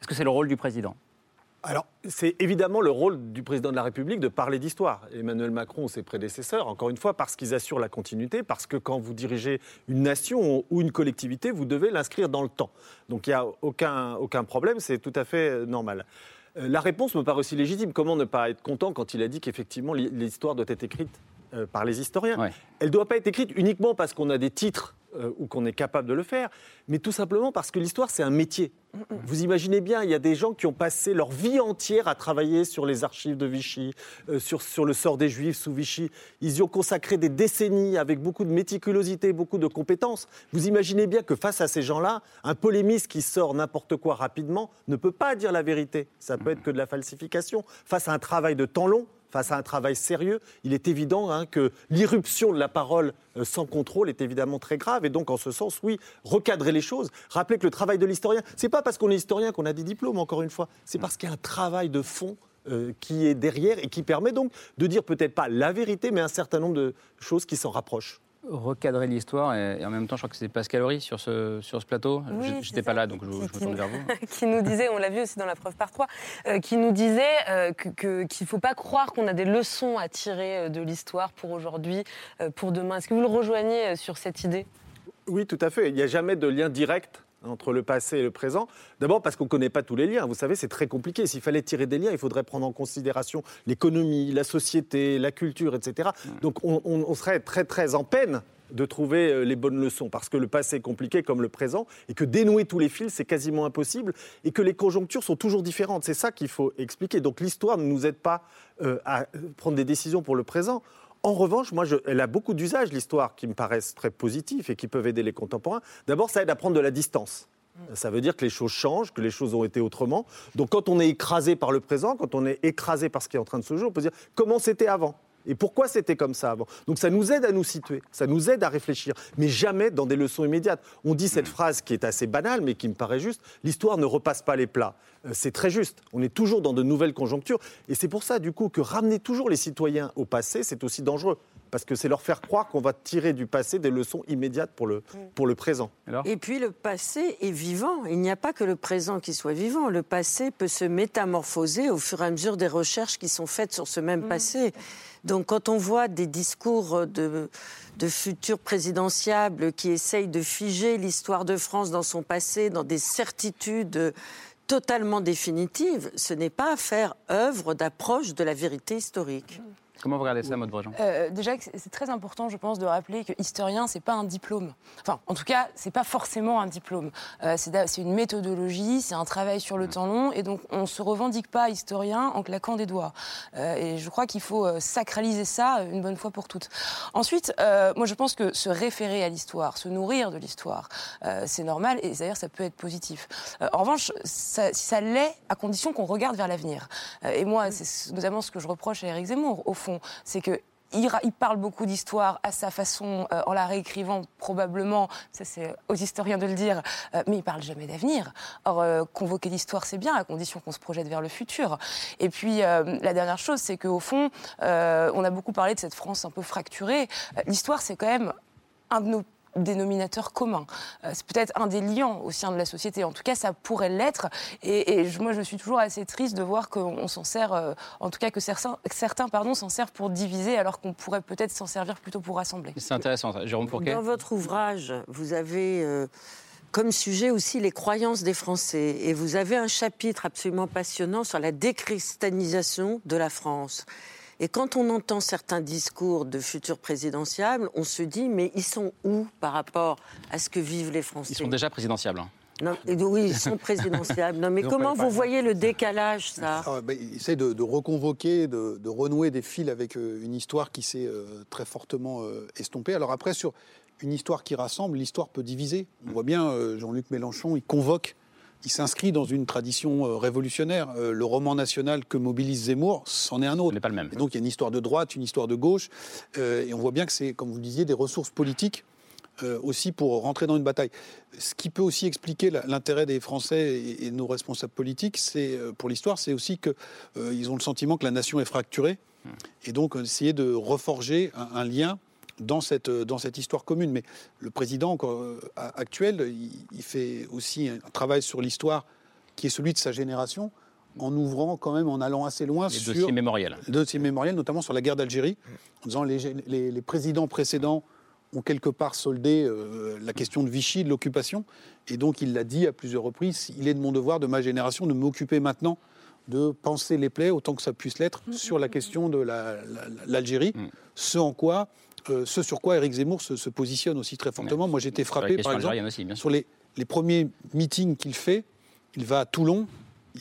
Est-ce que c'est le rôle du président? Alors, c'est évidemment le rôle du président de la République de parler d'histoire. Emmanuel Macron ou ses prédécesseurs, encore une fois, parce qu'ils assurent la continuité, parce que quand vous dirigez une nation ou une collectivité, vous devez l'inscrire dans le temps. Donc il n'y a aucun, aucun problème, c'est tout à fait normal. Euh, la réponse me paraît aussi légitime. Comment ne pas être content quand il a dit qu'effectivement l'histoire doit être écrite euh, par les historiens? Elle ne doit pas être écrite uniquement parce qu'on a des titres euh, ou qu'on est capable de le faire, mais tout simplement parce que l'histoire, c'est un métier. Vous imaginez bien, il y a des gens qui ont passé leur vie entière à travailler sur les archives de Vichy, euh, sur, sur le sort des Juifs sous Vichy. Ils y ont consacré des décennies avec beaucoup de méticulosité, beaucoup de compétences. Vous imaginez bien que face à ces gens-là, un polémiste qui sort n'importe quoi rapidement ne peut pas dire la vérité. Ça peut être que de la falsification. Face à un travail de temps long, face à un travail sérieux, il est évident hein, que l'irruption de la parole euh, sans contrôle est évidemment très grave. Et donc, en ce sens, oui, recadrer les choses. Rappelez que le travail de l'historien, c'est pas parce qu'on est historien qu'on a des diplômes, encore une fois. C'est parce qu'il y a un travail de fond euh, qui est derrière et qui permet donc de dire peut-être pas la vérité, mais un certain nombre de choses qui s'en rapprochent recadrer l'histoire et, en même temps, je crois que c'est Pascal Horry sur ce, sur ce plateau. je n'étais pas là, donc je, je me tourne vers vous. qui nous disait, on l'a vu aussi dans la preuve par trois, euh, qui nous disait euh, qu'il ne faut pas croire qu'on a des leçons à tirer euh, de l'histoire pour aujourd'hui, pour demain. Est-ce que vous le rejoignez sur cette idée? Oui, tout à fait. Il n'y a jamais de lien direct entre le passé et le présent. D'abord parce qu'on ne connaît pas tous les liens. Vous savez, c'est très compliqué. S'il fallait tirer des liens, il faudrait prendre en considération l'économie, la société, la culture, etc. Donc on, serait très très en peine de trouver euh, les bonnes leçons, parce que le passé est compliqué comme le présent, et que dénouer tous les fils, c'est quasiment impossible, et que les conjonctures sont toujours différentes. C'est ça qu'il faut expliquer. Donc l'histoire ne nous aide pas euh, à prendre des décisions pour le présent. En revanche, moi, elle a beaucoup d'usages, l'histoire, qui me paraissent très positifs et qui peuvent aider les contemporains. D'abord, ça aide à prendre de la distance. Ça veut dire que les choses changent, que les choses ont été autrement. Donc quand on est écrasé par le présent, quand on est écrasé par ce qui est en train de se jouer, on peut dire comment c'était avant? Et pourquoi c'était comme ça avant? Donc ça nous aide à nous situer, ça nous aide à réfléchir, mais jamais dans des leçons immédiates. On dit cette phrase qui est assez banale, mais qui me paraît juste, l'histoire ne repasse pas les plats. Euh, c'est très juste, on est toujours dans de nouvelles conjonctures, et c'est pour ça du coup que ramener toujours les citoyens au passé, c'est aussi dangereux parce que c'est leur faire croire qu'on va tirer du passé des leçons immédiates pour le, pour le présent. Et puis le passé est vivant. Il n'y a pas que le présent qui soit vivant. Le passé peut se métamorphoser au fur et à mesure des recherches qui sont faites sur ce même mm. passé. Donc quand on voit des discours de, de futurs présidentiables qui essayent de figer l'histoire de France dans son passé, dans des certitudes totalement définitives, ce n'est pas faire œuvre d'approche de la vérité historique. Comment vous regardez ça, Maud Brejean euh, Déjà, c'est très important, je pense, de rappeler que historien, c'est pas un diplôme. Enfin, en tout cas, c'est pas forcément un diplôme. Euh, c'est une méthodologie, c'est un travail sur le mm. temps long, et donc on se revendique pas historien en claquant des doigts. Euh, et je crois qu'il faut sacraliser ça une bonne fois pour toutes. Ensuite, moi, je pense que se référer à l'histoire, se nourrir de l'histoire, c'est normal, et d'ailleurs, ça peut être positif. en revanche, ça, ça l'est à condition qu'on regarde vers l'avenir. et moi, c'est notamment ce que je reproche à Éric Zemmour, au fond c'est que il, parle beaucoup d'histoire à sa façon, euh, en la réécrivant probablement, ça c'est aux historiens de le dire, euh, mais il parle jamais d'avenir. Or, euh, convoquer l'histoire, c'est bien, à condition qu'on se projette vers le futur. Et puis, la dernière chose, c'est qu'au fond, on a beaucoup parlé de cette France un peu fracturée. L'histoire, c'est quand même un de nos dénominateur commun. Euh, c'est peut-être un des liens au sein de la société. En tout cas, ça pourrait l'être. Et, moi, je suis toujours assez triste de voir qu'on s'en sert, euh, en tout cas que certains, certains pardon, s'en servent pour diviser, alors qu'on pourrait peut-être s'en servir plutôt pour rassembler. C'est intéressant, Jérôme Fourquet. Dans votre ouvrage, vous avez... Euh, comme sujet aussi les croyances des Français. Et vous avez un chapitre absolument passionnant sur la déchristianisation de la France. Et quand on entend certains discours de futurs présidentiables, on se dit mais ils sont où par rapport à ce que vivent les Français? Ils sont déjà présidentiables. Hein. Non, oui, ils sont présidentiables. Non, mais comment vous voyez le décalage, ça? Ah, ben, Il essaie de, reconvoquer, de, renouer des fils avec euh, une histoire qui s'est euh, très fortement euh, estompée. Alors après, sur une histoire qui rassemble, l'histoire peut diviser. On voit bien Jean-Luc Mélenchon, il convoque il s'inscrit dans une tradition euh, révolutionnaire. Euh, le roman national que mobilise Zemmour, c'en est un autre. n'est pas le même. donc il y a une histoire de droite, une histoire de gauche, euh, et on voit bien que c'est, comme vous le disiez, des ressources politiques aussi pour rentrer dans une bataille. Ce qui peut aussi expliquer l'intérêt des Français et, de nos responsables politiques, c'est pour l'histoire, c'est aussi qu'ils ont le sentiment que la nation est fracturée, hmm. et donc essayer de reforger un lien dans cette, euh, dans cette histoire commune. Mais le président euh, actuel, il, fait aussi un travail sur l'histoire qui est celui de sa génération, en ouvrant quand même, en allant assez loin les sur dossiers mémoriels. Les dossiers mémoriels, notamment sur la guerre d'Algérie, en disant les, les, les présidents précédents ont quelque part soldé euh, la question de Vichy, de l'occupation. Et donc il l'a dit à plusieurs reprises, il est de mon devoir, de ma génération, de m'occuper maintenant de penser les plaies autant que ça puisse l'être sur la question de l'Algérie, ce en quoi euh, ce sur quoi Éric Zemmour se, positionne aussi très fortement. Moi, j'étais frappé, par exemple, sur les, premiers meetings qu'il fait. Il va à Toulon,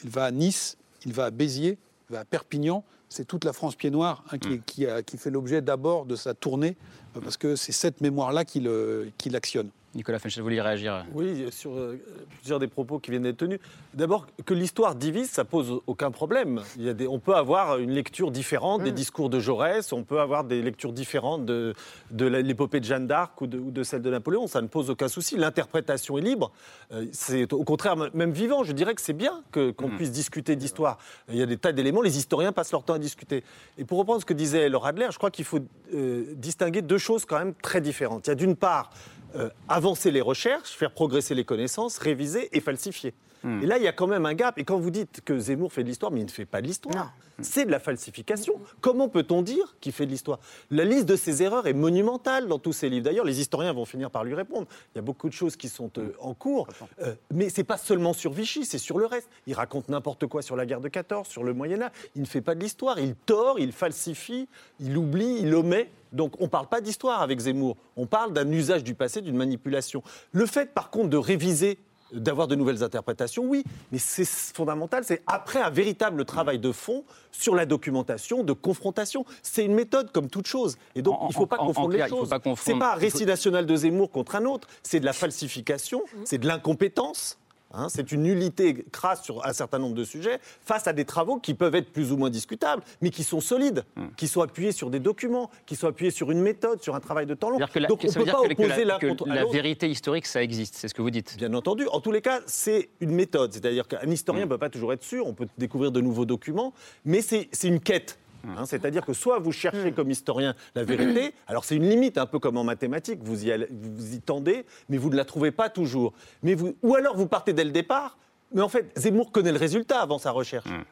il va à Nice, il va à Béziers, il va à Perpignan. C'est toute la France pied noir hein, mm. qui, qui, fait l'objet d'abord de sa tournée, euh, parce que c'est cette mémoire-là qu'il euh, actionne. Nicolas Fenchel, vous vouliez réagir Oui, sur euh, plusieurs des propos qui viennent d'être tenus. D'abord, que l'histoire divise, ça pose aucun problème. Il y a des, on peut avoir une lecture différente des mm. discours de Jaurès, on peut avoir des lectures différentes de, de l'épopée de Jeanne d'Arc ou de, celle de Napoléon, ça ne pose aucun souci. L'interprétation est libre. Euh, c'est au contraire même vivant. Je dirais que c'est bien qu'on mm. puisse discuter d'histoire. Il y a des tas d'éléments, les historiens passent leur temps à discuter. Et pour reprendre ce que disait Laura Adler, je crois qu'il faut euh, distinguer deux choses quand même très différentes. Il y a d'une part euh, avancer les recherches, faire progresser les connaissances, réviser et falsifier. Hmm. Et là, il y a quand même un gap. Et quand vous dites que Zemmour fait de l'histoire, mais il ne fait pas de l'histoire. C'est de la falsification. Comment peut-on dire qu'il fait de l'histoire? La liste de ses erreurs est monumentale dans tous ses livres. D'ailleurs, les historiens vont finir par lui répondre. Il y a beaucoup de choses qui sont euh, en cours. Euh, mais c'est pas seulement sur Vichy, c'est sur le reste. Il raconte n'importe quoi sur la guerre de 14, sur le Moyen-Âge. Il ne fait pas de l'histoire. Il tord, il falsifie, il oublie, il omet. Donc on ne parle pas d'histoire avec Zemmour, on parle d'un usage du passé, d'une manipulation. Le fait par contre de réviser d'avoir de nouvelles interprétations, oui, mais c'est fondamental, c'est après un véritable travail de fond sur la documentation, de confrontation. C'est une méthode comme toute chose. Et donc, il ne faut pas confondre les choses. Ce n'est pas un récit national de Zemmour contre un autre, c'est de la falsification, c'est de l'incompétence. Hein, c'est une nullité crasse sur un certain nombre de sujets face à des travaux qui peuvent être plus ou moins discutables, mais qui sont solides, hmm. qui sont appuyés sur des documents, qui sont appuyés sur une méthode, sur un travail de temps long. Donc on ne peut pas opposer contre La vérité historique, ça existe, c'est ce que vous dites. Bien entendu. En tous les cas, c'est une méthode. C'est-à-dire qu'un historien ne hmm. peut pas toujours être sûr, on peut découvrir de nouveaux documents, mais c'est une quête. Hein, c'est-à-dire que soit vous cherchez comme historien la vérité, alors c'est une limite, un peu comme en mathématiques, vous y, vous y tendez, mais vous ne la trouvez pas toujours. Mais vous, ou alors vous partez dès le départ, mais en fait, Zemmour connaît le résultat avant sa recherche. Hmm.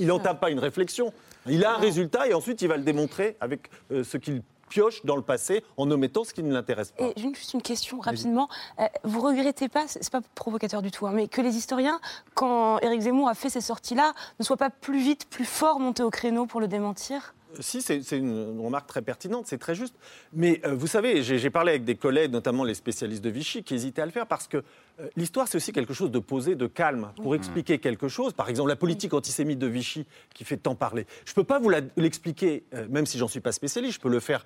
Il n'entame pas une réflexion. Il a un résultat et ensuite il va le démontrer avec euh, ce qu'il pioche dans le passé en omettant ce qui ne l'intéresse pas. Et juste une question rapidement. Euh, vous regrettez pas, c'est pas provocateur du tout, hein, mais que les historiens, quand Éric Zemmour a fait ces sorties-là, ne soient pas plus vite, plus fort montés au créneau pour le démentir? Si, c'est une remarque très pertinente, c'est très juste. Mais euh, vous savez, j'ai parlé avec des collègues, notamment les spécialistes de Vichy, qui hésitaient à le faire parce que euh, l'histoire, c'est aussi quelque chose de posé, de calme, pour expliquer quelque chose. Par exemple, la politique antisémite de Vichy, qui fait tant parler. Je ne peux pas vous l'expliquer, euh, même si j'en suis pas spécialiste, je peux le faire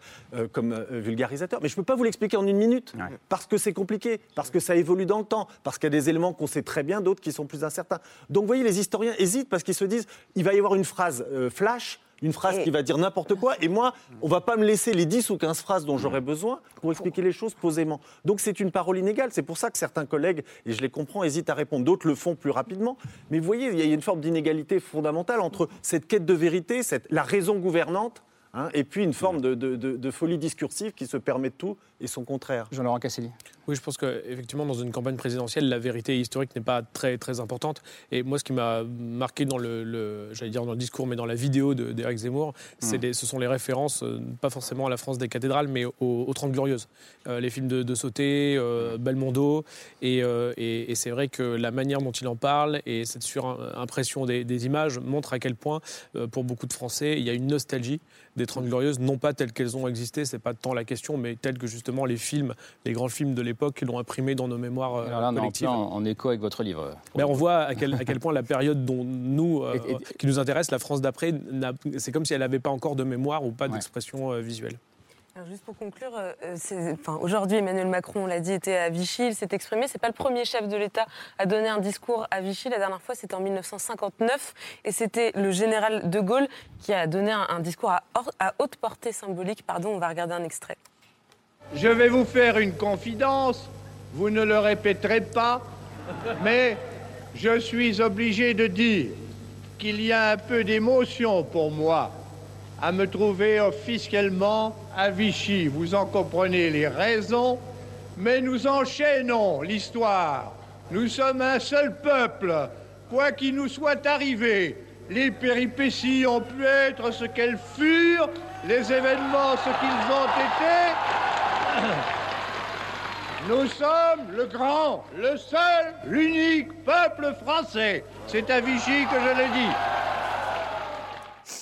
comme vulgarisateur, mais je ne peux pas vous l'expliquer en une minute, parce que c'est compliqué, parce que ça évolue dans le temps, parce qu'il y a des éléments qu'on sait très bien, d'autres qui sont plus incertains. Donc, vous voyez, les historiens hésitent parce qu'ils se disent, il va y avoir une phrase flash une phrase qui va dire n'importe quoi. Et moi, on va pas me laisser les 10 ou 15 phrases dont j'aurais besoin pour expliquer les choses posément. Donc c'est une parole inégale. C'est pour ça que certains collègues, et je les comprends, hésitent à répondre. D'autres le font plus rapidement. Mais vous voyez, il y a une forme d'inégalité fondamentale entre cette quête de vérité, cette, la raison gouvernante, hein, et puis une forme de, de, folie discursive qui se permet de tout et son contraire. Jean-Laurent Casselli. Oui, je pense qu'effectivement, dans une campagne présidentielle, la vérité historique n'est pas très, très importante. Et moi, ce qui m'a marqué dans le, j'allais dire dans le discours, mais dans la vidéo d'Éric Zemmour, mmh. ce sont les références, euh, pas forcément à la France des cathédrales, mais aux, aux Trente Glorieuses. Euh, les films de, de Sauté, euh, Belmondo. Et, et, c'est vrai que la manière dont il en parle et cette surimpression des, des images montre à quel point, pour beaucoup de Français, il y a une nostalgie des Trente Glorieuses, non pas telles qu'elles ont existé, c'est pas tant la question, mais telles que justement les films, les grands films de l'époque qui l'ont imprimé dans nos mémoires euh, là, collectives. En, en, écho avec votre livre. Mais on voit à quel, à quel, point la période dont nous, euh, qui nous intéresse, la France d'après, c'est comme si elle n'avait pas encore de mémoire ou pas d'expression euh, visuelle. Alors juste pour conclure, enfin, aujourd'hui Emmanuel Macron, on l'a dit, était à Vichy, il s'est exprimé. C'est pas le premier chef de l'État à donner un discours à Vichy. La dernière fois, c'était en 1959, et c'était le général de Gaulle qui a donné un, discours à, à, haute portée symbolique. Pardon, on va regarder un extrait. Je vais vous faire une confidence, vous ne le répéterez pas, mais je suis obligé de dire qu'il y a un peu d'émotion pour moi à me trouver officiellement à Vichy. Vous en comprenez les raisons, mais nous enchaînons l'histoire. Nous sommes un seul peuple, quoi qu'il nous soit arrivé. Les péripéties ont pu être ce qu'elles furent, les événements ce qu'ils ont été, nous sommes le grand, le seul, l'unique peuple français. C'est à Vichy que je l'ai dit.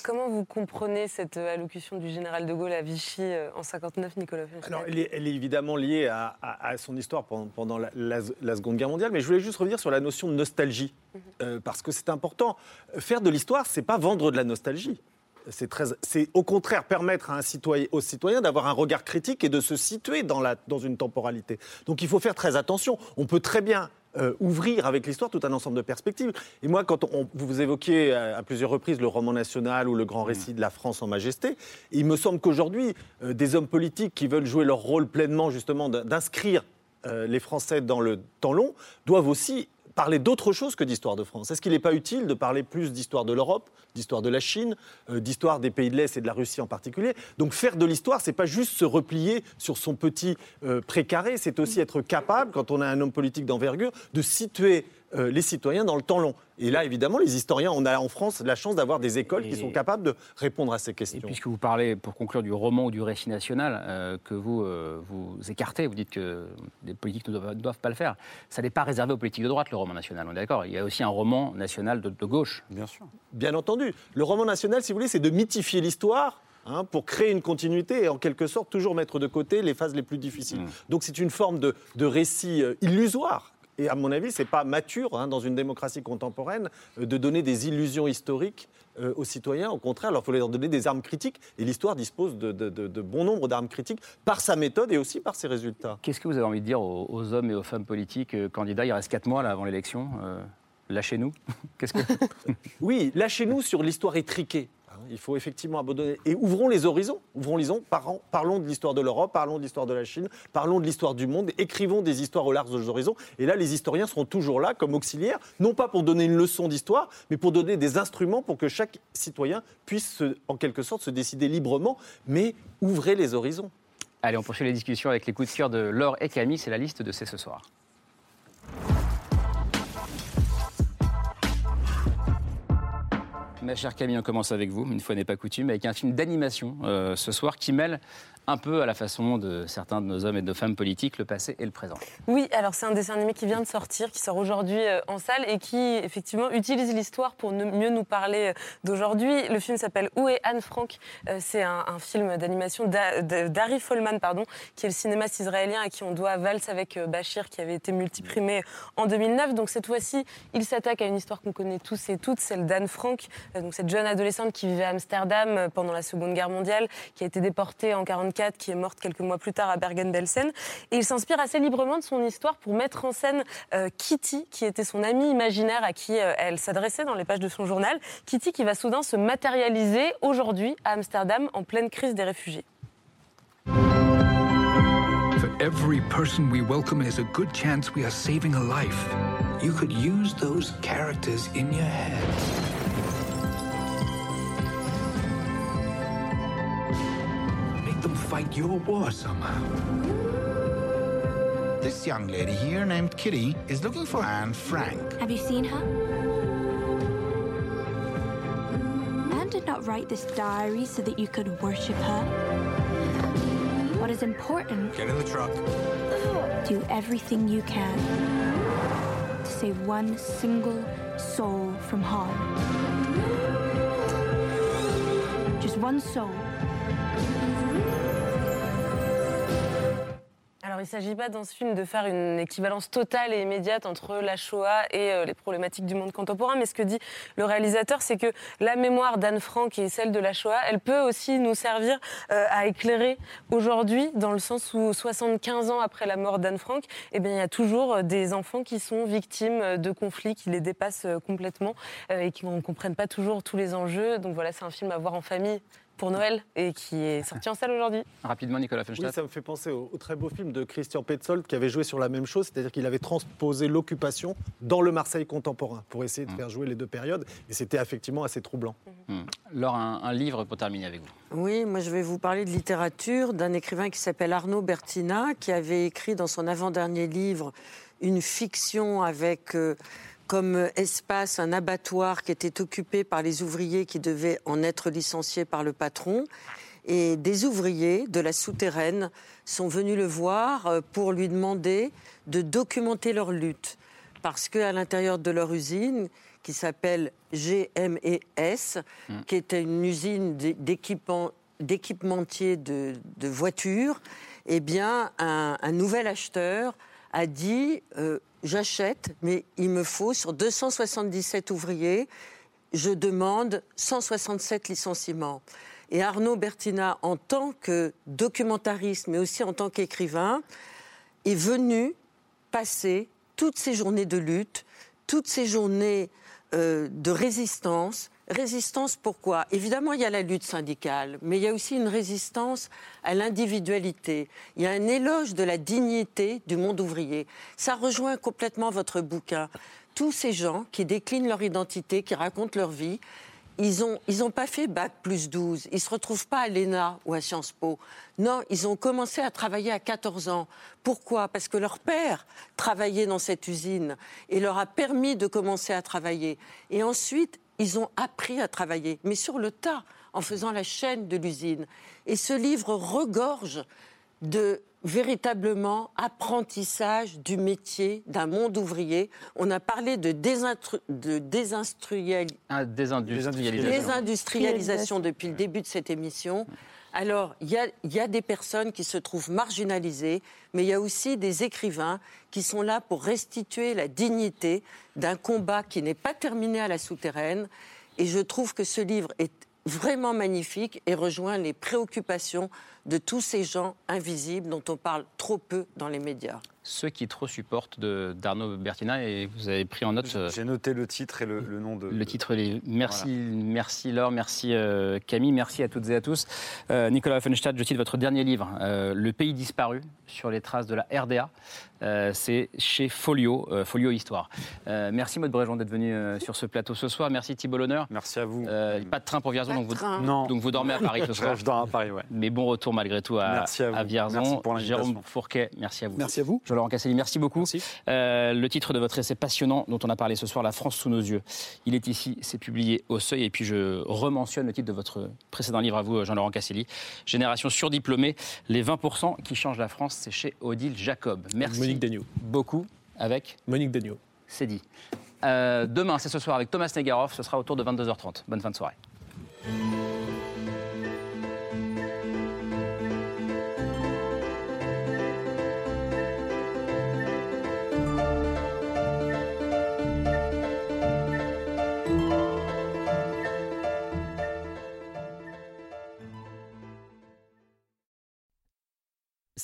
Comment vous comprenez cette euh, allocution du général de Gaulle à Vichy euh, en 59, Nicolas Alors, elle, est, évidemment liée à, son histoire pendant, la, Seconde Guerre mondiale, mais je voulais juste revenir sur la notion de nostalgie, mhm. euh, parce que c'est important. Faire de l'histoire, c'est pas vendre de la nostalgie c'est au contraire permettre à un citoyen, aux citoyens d'avoir un regard critique et de se situer dans, la, dans une temporalité. Donc il faut faire très attention. On peut très bien euh, ouvrir avec l'histoire tout un ensemble de perspectives. Et moi, quand vous évoquiez à, plusieurs reprises le roman national ou le grand récit de la France en majesté, il me semble qu'aujourd'hui, euh, des hommes politiques qui veulent jouer leur rôle pleinement, justement, d'inscrire euh, les Français dans le temps long, doivent aussi parler d'autre chose que d'histoire de France. Est-ce qu'il n'est pas utile de parler plus d'histoire de l'Europe, d'histoire de la Chine, euh, d'histoire des pays de l'Est et de la Russie en particulier? Donc faire de l'histoire, c'est pas juste se replier sur son petit euh, précaré, c'est aussi être capable, quand on a un homme politique d'envergure, de situer euh, les citoyens dans le temps long. Et là, évidemment, les historiens, on a en France la chance d'avoir des écoles qui sont capables de répondre à ces questions. Et puisque vous parlez, pour conclure, du roman ou du récit national, euh, que vous euh, vous écartez, vous dites que les politiques ne doivent, pas le faire, ça n'est pas réservé aux politiques de droite, le roman national, on est d'accord Il y a aussi un roman national de, gauche. Bien sûr. Bien entendu. Le roman national, si vous voulez, c'est de mythifier l'histoire Hein, pour créer une continuité et en quelque sorte toujours mettre de côté les phases les plus difficiles. Mmh. Donc c'est une forme de, de récit illusoire et à mon avis, ce n'est pas mature hein, dans une démocratie contemporaine euh, de donner des illusions historiques euh, aux citoyens. Au contraire, il faut leur donner des armes critiques. Et l'histoire dispose de, bon nombre d'armes critiques par sa méthode et aussi par ses résultats. Qu'est-ce que vous avez envie de dire aux, hommes et aux femmes politiques euh, candidats? Il reste 4 mois là, avant l'élection. lâchez-nous. Qu'est-ce que... oui, lâchez-nous sur l'histoire étriquée. Il faut effectivement abandonner. Et ouvrons les horizons. Ouvrons les horizons. Parlons de l'histoire de l'Europe, parlons de l'histoire de la Chine, parlons de l'histoire du monde. Écrivons des histoires au large des horizons. Et là, les historiens seront toujours là comme auxiliaires, non pas pour donner une leçon d'histoire, mais pour donner des instruments pour que chaque citoyen puisse, en quelque sorte, se décider librement. Mais ouvrez les horizons. Allez, on poursuit les discussions avec les coups de cœur de Laure et Camille. C'est la liste de C'est ce soir. Ma chère Camille, on commence avec vous, une fois n'est pas coutume, avec un film d'animation euh, ce soir qui mêle un peu à la façon de certains de nos hommes et de nos femmes politiques, le passé et le présent. Oui, alors c'est un dessin animé qui vient de sortir, qui sort aujourd'hui en salle et qui effectivement utilise l'histoire pour mieux nous parler d'aujourd'hui. Le film s'appelle Où est Anne Frank C'est un, film d'animation d'Harry Folman, pardon, qui est le cinéaste israélien à qui on doit Valse avec Bachir, qui avait été multiprimé en 2009. Donc cette fois-ci, il s'attaque à une histoire qu'on connaît tous et toutes, celle d'Anne Frank, donc cette jeune adolescente qui vivait à Amsterdam pendant la Seconde Guerre mondiale, qui a été déportée en 44, qui est morte quelques mois plus tard à Bergen-Belsen. Et il s'inspire assez librement de son histoire pour mettre en scène Kitty, qui était son amie imaginaire à qui elle s'adressait dans les pages de son journal. Kitty qui va soudain se matérialiser aujourd'hui à Amsterdam en pleine crise des réfugiés. Every person we welcome is a good chance we are saving a life. You could use those characters in your head. Them fight your war somehow. This young lady here named Kitty is looking for Anne Frank. Have you seen her? Anne did not write this diary so that you could worship her. What is important? Get in the truck. Do everything you can to save one single soul from harm. One soul. Il ne s'agit pas dans ce film de faire une équivalence totale et immédiate entre la Shoah et euh, les problématiques du monde contemporain, mais ce que dit le réalisateur, c'est que la mémoire d'Anne Frank et celle de la Shoah, elle peut aussi nous servir euh, à éclairer aujourd'hui, dans le sens où 75 ans après la mort d'Anne Frank, eh bien, il y a toujours euh, des enfants qui sont victimes de conflits qui les dépassent complètement et qui ne comprennent pas toujours tous les enjeux. Donc voilà, c'est un film à voir en famille pour Noël et qui est sorti en salle aujourd'hui. Rapidement, Nicolas Fenstadt. Oui, ça me fait penser au, très beau film de Christian Petzold qui avait joué sur la même chose, c'est-à-dire qu'il avait transposé l'occupation dans le Marseille contemporain pour essayer de mm. faire jouer les deux périodes. Et c'était effectivement assez troublant. Mmh. Laure, un, livre pour terminer avec vous. Oui, moi je vais vous parler de littérature d'un écrivain qui s'appelle Arnaud Bertina, qui avait écrit dans son avant-dernier livre une fiction avec. Euh, comme espace un abattoir qui était occupé par les ouvriers qui devaient en être licenciés par le patron. Et des ouvriers de la souterraine sont venus le voir euh, pour lui demander de documenter leur lutte. Parce qu'à l'intérieur de leur usine, qui s'appelle GMES, mmh. qui était une usine d'équipementier de, de, voitures, eh bien, un, nouvel acheteur a dit euh, j'achète, mais il me faut sur 277 ouvriers, je demande 167 licenciements. Et Arnaud Bertina, en tant que documentariste, mais aussi en tant qu'écrivain, est venu passer toutes ces journées de lutte, toutes ces journées euh, de résistance, Résistance pourquoi? Évidemment, il y a la lutte syndicale, mais il y a aussi une résistance à l'individualité. Il y a un éloge de la dignité du monde ouvrier. Ça rejoint complètement votre bouquin. Tous ces gens qui déclinent leur identité, qui racontent leur vie, ils n'ont ils ont pas fait Bac plus 12. Ils ne se retrouvent pas à l'ENA ou à Sciences Po. Non, ils ont commencé à travailler à 14 ans. Pourquoi? Parce que leur père travaillait dans cette usine et leur a permis de commencer à travailler. Et ensuite, ils ont appris à travailler, mais sur le tas, en faisant la chaîne de l'usine. Et ce livre regorge de véritablement apprentissage du métier d'un monde ouvrier. On a parlé de, ah, désindustrialisation. désindustrialisation depuis le début de cette émission. Alors, il y, a, des personnes qui se trouvent marginalisées, mais il y a aussi des écrivains qui sont là pour restituer la dignité d'un combat qui n'est pas terminé à la souterraine. Et je trouve que ce livre est vraiment magnifique et rejoint les préoccupations de tous ces gens invisibles dont on parle trop peu dans les médias. Ceux qui trop supportent d'Arnaud Bertina et vous avez pris en note. J'ai noté le titre et le, nom de. Le titre, merci, merci Laure, merci euh, Camille, merci à toutes et à tous. Euh, Nicolas Offenstadt, je cite votre dernier livre, euh, Le pays disparu, sur les traces de la RDA. C'est chez Folio, Folio Histoire. merci Maud Bréjon d'être venu sur ce plateau ce soir. Merci Thibault L'Honneur. Merci à vous. pas de train pour Vierzon, donc, vous, donc vous dormez à Paris ce soir. je dors à Paris, ouais. Mais bon retour malgré tout à, à, Vierzon. Jérôme Fourquet, merci à vous. Merci à vous. Jean-Laurent Casselli, merci beaucoup. Euh, le titre de votre essai passionnant dont on a parlé ce soir, La France sous nos yeux. Il est ici, c'est publié au Seuil. Et puis je rementionne le titre de votre précédent livre à vous, Jean-Laurent Casselli. Génération surdiplômée, les 20% qui changent la France, c'est chez Odile Jacob. Merci Monique Degnaud. beaucoup avec Monique Degnaud. C'est dit. Euh, demain, c'est ce soir avec Thomas Negaroff. Ce sera autour de 22h30. Bonne fin de soirée.